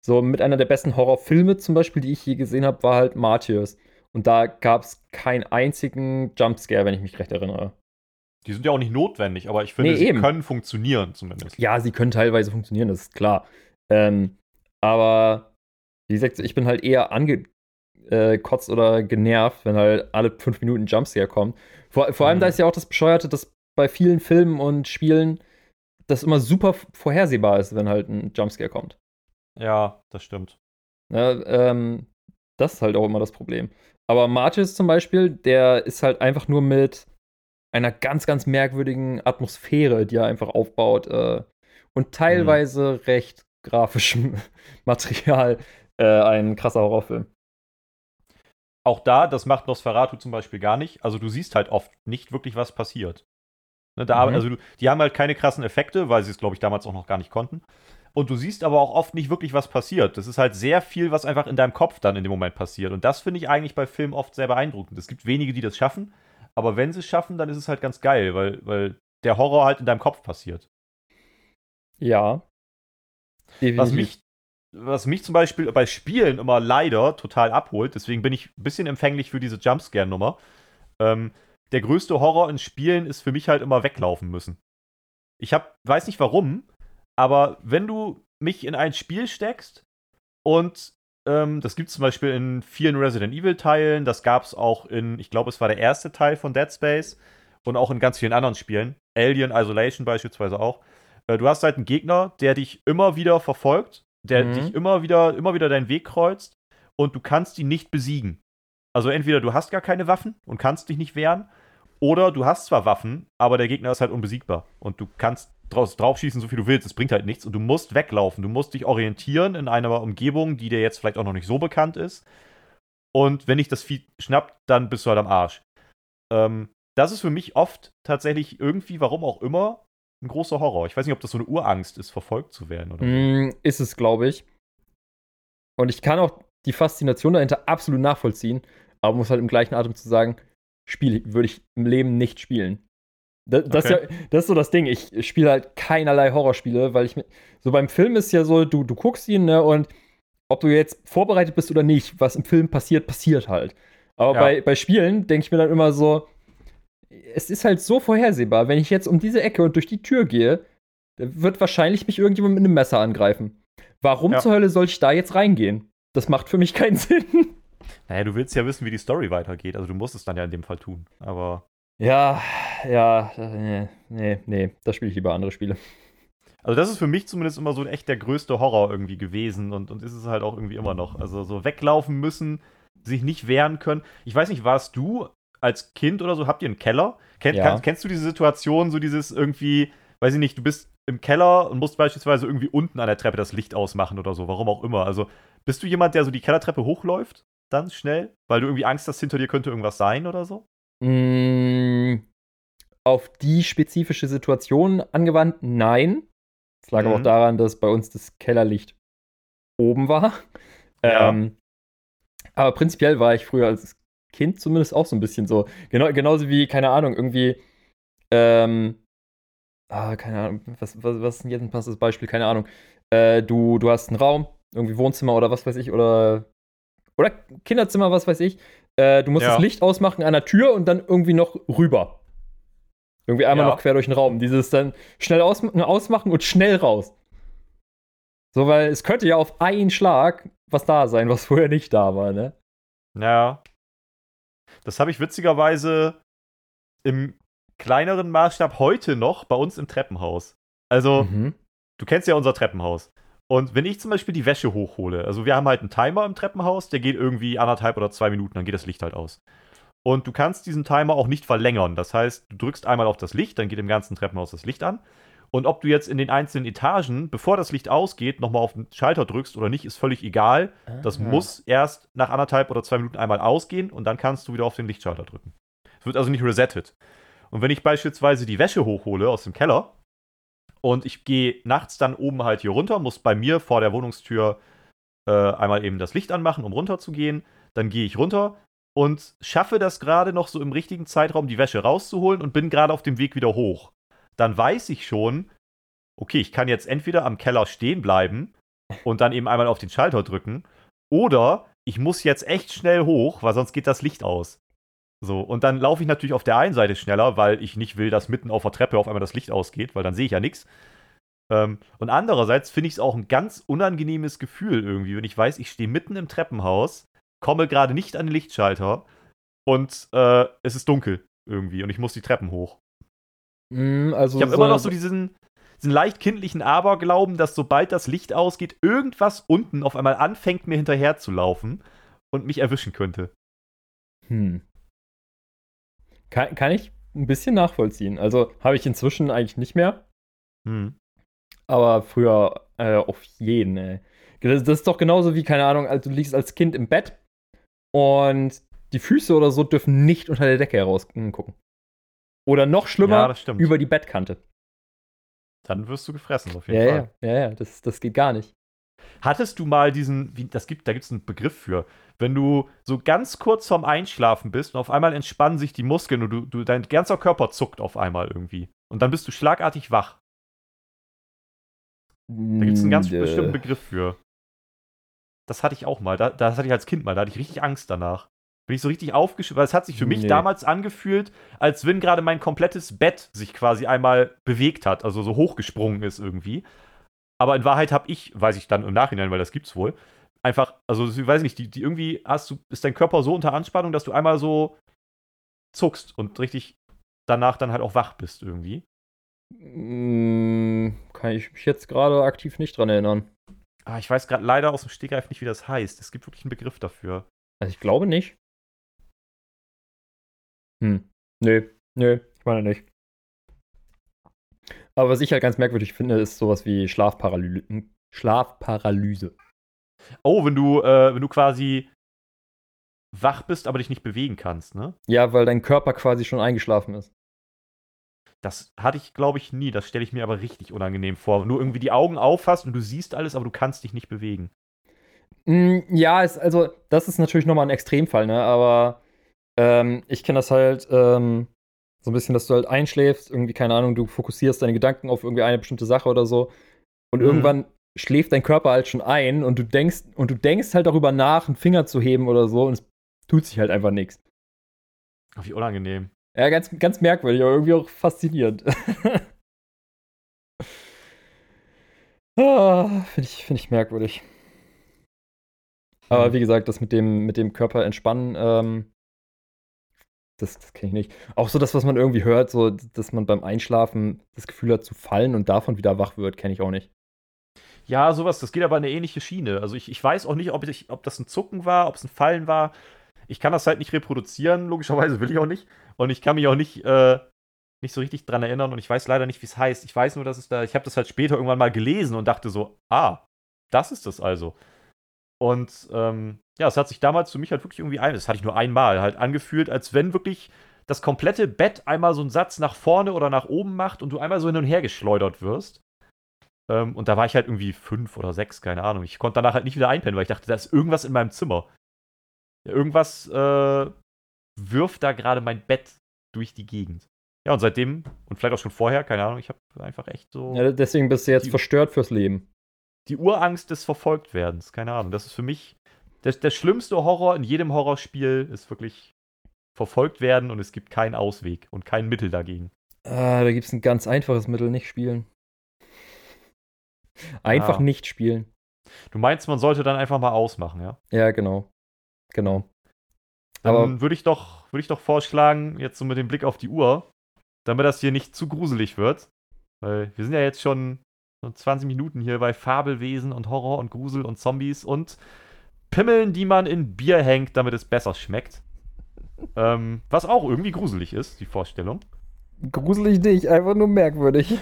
so mit einer der besten Horrorfilme zum Beispiel, die ich je gesehen habe, war halt Martyrs. Und da gab es keinen einzigen Jumpscare, wenn ich mich recht erinnere. Die sind ja auch nicht notwendig, aber ich finde, nee, sie eben. können funktionieren zumindest. Ja, sie können teilweise funktionieren, das ist klar. Ähm, aber wie gesagt, ich bin halt eher angekotzt oder genervt, wenn halt alle fünf Minuten Jumpscare kommt. Vor, vor allem, mhm. da ist ja auch das Bescheuerte, dass bei vielen Filmen und Spielen das immer super vorhersehbar ist, wenn halt ein Jumpscare kommt. Ja, das stimmt. Ja, ähm, das ist halt auch immer das Problem. Aber Martis zum Beispiel, der ist halt einfach nur mit einer ganz, ganz merkwürdigen Atmosphäre, die er einfach aufbaut äh, und teilweise mhm. recht grafischem Material äh, ein krasser Horrorfilm. Auch da, das macht Nosferatu zum Beispiel gar nicht. Also du siehst halt oft nicht wirklich, was passiert. Ne, da, mhm. Also die haben halt keine krassen Effekte, weil sie es, glaube ich, damals auch noch gar nicht konnten. Und du siehst aber auch oft nicht wirklich, was passiert. Das ist halt sehr viel, was einfach in deinem Kopf dann in dem Moment passiert. Und das finde ich eigentlich bei Filmen oft sehr beeindruckend. Es gibt wenige, die das schaffen, aber wenn sie es schaffen, dann ist es halt ganz geil, weil, weil der Horror halt in deinem Kopf passiert. Ja. Was mich, was mich zum Beispiel bei Spielen immer leider total abholt, deswegen bin ich ein bisschen empfänglich für diese Jumpscare-Nummer. Ähm, der größte Horror in Spielen ist für mich halt immer weglaufen müssen. Ich hab, weiß nicht warum, aber wenn du mich in ein Spiel steckst und ähm, das gibt es zum Beispiel in vielen Resident Evil-Teilen, das gab es auch in, ich glaube, es war der erste Teil von Dead Space und auch in ganz vielen anderen Spielen. Alien Isolation beispielsweise auch. Äh, du hast halt einen Gegner, der dich immer wieder verfolgt, der mhm. dich immer wieder, immer wieder deinen Weg kreuzt und du kannst ihn nicht besiegen. Also entweder du hast gar keine Waffen und kannst dich nicht wehren, oder du hast zwar Waffen, aber der Gegner ist halt unbesiegbar. Und du kannst draufschießen, so viel du willst, es bringt halt nichts. Und du musst weglaufen. Du musst dich orientieren in einer Umgebung, die dir jetzt vielleicht auch noch nicht so bekannt ist. und wenn dich das Vieh schnappt, dann bist du halt am Arsch. Ähm, das ist für mich oft tatsächlich irgendwie, warum auch immer, ein großer Horror. Ich weiß nicht, ob das so eine Urangst ist, verfolgt zu werden oder mm, Ist es, glaube ich. Und ich kann auch die Faszination dahinter absolut nachvollziehen, aber muss halt im gleichen Atem zu sagen, Spiel würde ich im Leben nicht spielen. Das, das, okay. ist ja, das ist so das Ding. Ich spiele halt keinerlei Horrorspiele, weil ich so beim Film ist ja so, du, du guckst ihn, ne, und ob du jetzt vorbereitet bist oder nicht, was im Film passiert, passiert halt. Aber ja. bei, bei Spielen denke ich mir dann immer so, es ist halt so vorhersehbar, wenn ich jetzt um diese Ecke und durch die Tür gehe, wird wahrscheinlich mich irgendjemand mit einem Messer angreifen. Warum ja. zur Hölle soll ich da jetzt reingehen? Das macht für mich keinen Sinn. Naja, du willst ja wissen, wie die Story weitergeht. Also du musst es dann ja in dem Fall tun. Aber. Ja, ja, nee, nee, nee. Da spiele ich lieber andere Spiele. Also das ist für mich zumindest immer so echt der größte Horror irgendwie gewesen und, und ist es halt auch irgendwie immer noch. Also so weglaufen müssen, sich nicht wehren können. Ich weiß nicht, warst du als Kind oder so, habt ihr einen Keller? Ken, ja. kann, kennst du diese Situation, so dieses irgendwie, weiß ich nicht, du bist im Keller und musst beispielsweise irgendwie unten an der Treppe das Licht ausmachen oder so, warum auch immer. Also bist du jemand, der so die Kellertreppe hochläuft? Dann schnell? Weil du irgendwie Angst hast, hinter dir könnte irgendwas sein oder so? Mm, auf die spezifische Situation angewandt, nein. Es lag mhm. aber auch mhm. daran, dass bei uns das Kellerlicht oben war. Ja. Ähm, aber prinzipiell war ich früher als Kind zumindest auch so ein bisschen so. Genau, genauso wie, keine Ahnung, irgendwie, ähm, ah, keine Ahnung, was, was, was ist denn jetzt ein passendes Beispiel? Keine Ahnung. Äh, du, du hast einen Raum, irgendwie Wohnzimmer oder was weiß ich, oder oder Kinderzimmer, was weiß ich. Äh, du musst ja. das Licht ausmachen an der Tür und dann irgendwie noch rüber. Irgendwie einmal ja. noch quer durch den Raum. Dieses dann schnell aus ausmachen und schnell raus. So, weil es könnte ja auf einen Schlag was da sein, was vorher nicht da war, ne? Ja. Das habe ich witzigerweise im kleineren Maßstab heute noch bei uns im Treppenhaus. Also, mhm. du kennst ja unser Treppenhaus. Und wenn ich zum Beispiel die Wäsche hochhole, also wir haben halt einen Timer im Treppenhaus, der geht irgendwie anderthalb oder zwei Minuten, dann geht das Licht halt aus. Und du kannst diesen Timer auch nicht verlängern. Das heißt, du drückst einmal auf das Licht, dann geht im ganzen Treppenhaus das Licht an. Und ob du jetzt in den einzelnen Etagen, bevor das Licht ausgeht, nochmal auf den Schalter drückst oder nicht, ist völlig egal. Aha. Das muss erst nach anderthalb oder zwei Minuten einmal ausgehen und dann kannst du wieder auf den Lichtschalter drücken. Es wird also nicht resettet. Und wenn ich beispielsweise die Wäsche hochhole aus dem Keller, und ich gehe nachts dann oben halt hier runter, muss bei mir vor der Wohnungstür äh, einmal eben das Licht anmachen, um runter zu gehen. Dann gehe ich runter und schaffe das gerade noch so im richtigen Zeitraum, die Wäsche rauszuholen und bin gerade auf dem Weg wieder hoch. Dann weiß ich schon, okay, ich kann jetzt entweder am Keller stehen bleiben und dann eben einmal auf den Schalter drücken, oder ich muss jetzt echt schnell hoch, weil sonst geht das Licht aus. So, und dann laufe ich natürlich auf der einen Seite schneller, weil ich nicht will, dass mitten auf der Treppe auf einmal das Licht ausgeht, weil dann sehe ich ja nichts. Ähm, und andererseits finde ich es auch ein ganz unangenehmes Gefühl irgendwie, wenn ich weiß, ich stehe mitten im Treppenhaus, komme gerade nicht an den Lichtschalter und äh, es ist dunkel irgendwie und ich muss die Treppen hoch. Mm, also ich habe so immer noch so diesen, diesen leicht kindlichen Aberglauben, dass sobald das Licht ausgeht, irgendwas unten auf einmal anfängt, mir hinterher zu laufen und mich erwischen könnte. Hm. Kann, kann ich ein bisschen nachvollziehen. Also habe ich inzwischen eigentlich nicht mehr. Hm. Aber früher äh, auf jeden, ey. Das, das, ist doch genauso wie, keine Ahnung, also du liegst als Kind im Bett und die Füße oder so dürfen nicht unter der Decke herausgucken. Oder noch schlimmer, ja, über die Bettkante. Dann wirst du gefressen, auf jeden ja, Fall. Ja, ja, ja, das, das geht gar nicht. Hattest du mal diesen, wie, das gibt, da gibt es einen Begriff für, wenn du so ganz kurz vorm Einschlafen bist und auf einmal entspannen sich die Muskeln und du, du, dein ganzer Körper zuckt auf einmal irgendwie. Und dann bist du schlagartig wach. Da gibt es einen ganz mm, bestimmten Begriff für. Das hatte ich auch mal. Da, das hatte ich als Kind mal. Da hatte ich richtig Angst danach. Bin ich so richtig aufgeschüttet, weil es hat sich für mich nee. damals angefühlt, als wenn gerade mein komplettes Bett sich quasi einmal bewegt hat, also so hochgesprungen ist irgendwie. Aber in Wahrheit habe ich, weiß ich dann im Nachhinein, weil das gibt's wohl, einfach, also ich weiß nicht, die, die irgendwie hast du, ist dein Körper so unter Anspannung, dass du einmal so zuckst und richtig danach dann halt auch wach bist irgendwie. Mm, kann ich mich jetzt gerade aktiv nicht dran erinnern. Ah, ich weiß gerade leider aus dem Stegreif nicht, wie das heißt. Es gibt wirklich einen Begriff dafür. Also ich glaube nicht. Hm. Nö, nö, ich meine nicht. Aber was ich halt ganz merkwürdig finde, ist sowas wie Schlafparalyse. Schlafparalyse. Oh, wenn du, äh, wenn du quasi wach bist, aber dich nicht bewegen kannst, ne? Ja, weil dein Körper quasi schon eingeschlafen ist. Das hatte ich, glaube ich, nie. Das stelle ich mir aber richtig unangenehm vor. Nur irgendwie die Augen aufhast und du siehst alles, aber du kannst dich nicht bewegen. Mm, ja, ist, also, das ist natürlich nochmal ein Extremfall, ne? Aber ähm, ich kenne das halt ähm, so ein bisschen, dass du halt einschläfst, irgendwie, keine Ahnung, du fokussierst deine Gedanken auf irgendwie eine bestimmte Sache oder so. Und Mhm. irgendwann schläft dein Körper halt schon ein und du denkst, und du denkst halt darüber nach, einen Finger zu heben oder so, und es tut sich halt einfach nichts. Wie unangenehm. Ja, ganz, ganz merkwürdig, aber irgendwie auch faszinierend. ah, Finde ich, find ich merkwürdig. Aber Hm. wie gesagt, das mit dem, mit dem Körper entspannen, ähm, das, das kenne ich nicht. Auch so das, was man irgendwie hört, so, dass man beim Einschlafen das Gefühl hat zu fallen und davon wieder wach wird, kenne ich auch nicht. Ja, sowas, das geht aber in eine ähnliche Schiene. Also ich, ich weiß auch nicht, ob, ich, ob das ein Zucken war, ob es ein Fallen war. Ich kann das halt nicht reproduzieren, logischerweise will ich auch nicht. Und ich kann mich auch nicht, äh, nicht so richtig dran erinnern und ich weiß leider nicht, wie es heißt. Ich weiß nur, dass es da, ich habe das halt später irgendwann mal gelesen und dachte so, ah, das ist das also. Und ähm, ja, es hat sich damals für mich halt wirklich irgendwie ein, das hatte ich nur einmal, halt angefühlt, als wenn wirklich das komplette Bett einmal so einen Satz nach vorne oder nach oben macht und du einmal so hin und her geschleudert wirst. Ähm, und da war ich halt irgendwie fünf oder sechs, keine Ahnung. Ich konnte danach halt nicht wieder einpennen, weil ich dachte, da ist irgendwas in meinem Zimmer. Ja, irgendwas äh, wirft da gerade mein Bett durch die Gegend. Ja, und seitdem, und vielleicht auch schon vorher, keine Ahnung, ich habe einfach echt so Ja, deswegen bist du jetzt Die- verstört fürs Leben. die Urangst des Verfolgtwerdens. Keine Ahnung. Das ist für mich der, der schlimmste Horror in jedem Horrorspiel ist wirklich verfolgt werden und es gibt keinen Ausweg und kein Mittel dagegen. Ah, da gibt es ein ganz einfaches Mittel, nicht spielen. Einfach Ja. nicht spielen. Du meinst, man sollte dann einfach mal ausmachen, ja? Ja, genau. Genau. Dann Aber würde ich, doch, würd ich doch vorschlagen, jetzt so mit dem Blick auf die Uhr, damit das hier nicht zu gruselig wird, weil wir sind ja jetzt schon so 20 Minuten hier bei Fabelwesen und Horror und Grusel und Zombies und Pimmeln, die man in Bier hängt, damit es besser schmeckt. Ähm, was auch irgendwie gruselig ist, die Vorstellung. gruselig nicht, einfach nur merkwürdig.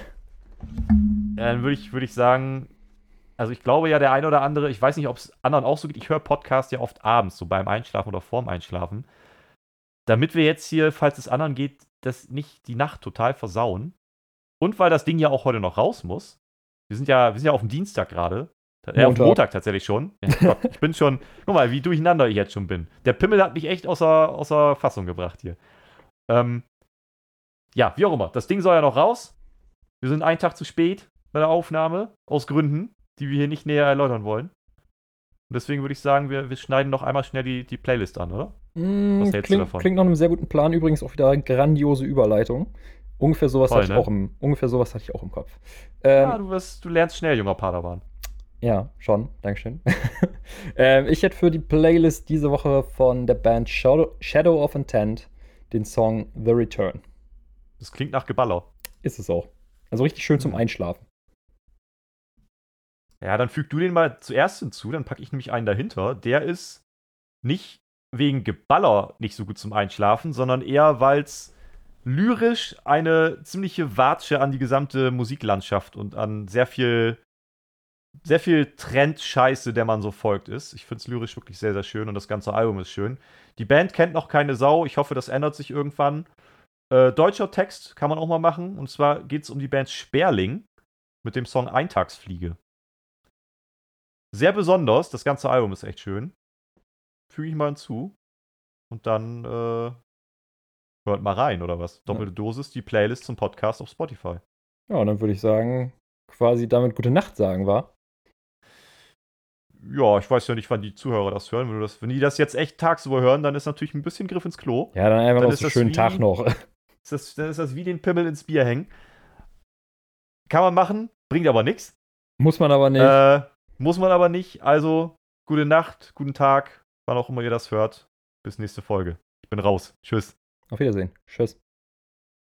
Dann würde ich, würd ich sagen, also ich glaube ja, der eine oder andere, ich weiß nicht, ob es anderen auch so geht, ich höre Podcasts ja oft abends, so beim Einschlafen oder vorm Einschlafen. Damit wir jetzt hier, falls es anderen geht, das nicht die Nacht total versauen. Und weil das Ding ja auch heute noch raus muss. Wir sind ja, wir sind ja auf dem Dienstag gerade. Äh, auf Montag. Montag tatsächlich schon. Ja, Gott, ich bin schon, guck mal, wie durcheinander ich jetzt schon bin. Der Pimmel hat mich echt außer, außer Fassung gebracht hier. Ähm, ja, wie auch immer. Das Ding soll ja noch raus. Wir sind einen Tag zu spät bei der Aufnahme, aus Gründen, die wir hier nicht näher erläutern wollen. Und deswegen würde ich sagen, wir, wir schneiden noch einmal schnell die, die Playlist an, oder? Mm, Was hältst du klingt, davon? klingt nach einem sehr guten Plan. Übrigens auch wieder eine grandiose Überleitung. Ungefähr sowas, Voll, hatte, ich ne? auch im, ungefähr sowas hatte ich auch im Kopf. Ähm, ja, du, wirst, du lernst schnell, junger Padawan. Ja, schon. Dankeschön. ähm, ich hätte für die Playlist diese Woche von der Band Shadow, Shadow of Intent den Song The Return. Das klingt nach Geballer. Ist es auch. Also richtig schön zum Mhm. Einschlafen. Ja, dann füg du den mal zuerst hinzu, dann packe ich nämlich einen dahinter. Der ist nicht wegen Geballer nicht so gut zum Einschlafen, sondern eher, weil es lyrisch eine ziemliche Watsche an die gesamte Musiklandschaft und an sehr viel, sehr viel Trendscheiße, der man so folgt, ist. Ich finde es lyrisch wirklich sehr, sehr schön und das ganze Album ist schön. Die Band kennt noch keine Sau. Ich hoffe, das ändert sich irgendwann. Äh, deutscher Text kann man auch mal machen. Und zwar geht es um die Band Sperling mit dem Song Eintagsfliege. Sehr besonders. Das ganze Album ist echt schön. Füge ich mal hinzu. Und dann äh, hört mal rein, oder was? Doppelte Dosis, die Playlist zum Podcast auf Spotify. Ja, und dann würde ich sagen, quasi damit gute Nacht sagen, war. Ja, ich weiß ja nicht, wann die Zuhörer das hören. Wenn, das, wenn die das jetzt echt tagsüber hören, dann ist natürlich ein bisschen Griff ins Klo. Ja, dann einfach Dann noch so einen schönen wie- Tag noch. Ist das, dann ist das wie den Pimmel ins Bier hängen. Kann man machen, bringt aber nichts. Muss man aber nicht. Äh, muss man aber nicht. Also, gute Nacht, guten Tag, wann auch immer ihr das hört. Bis nächste Folge. Ich bin raus. Tschüss. Auf Wiedersehen. Tschüss.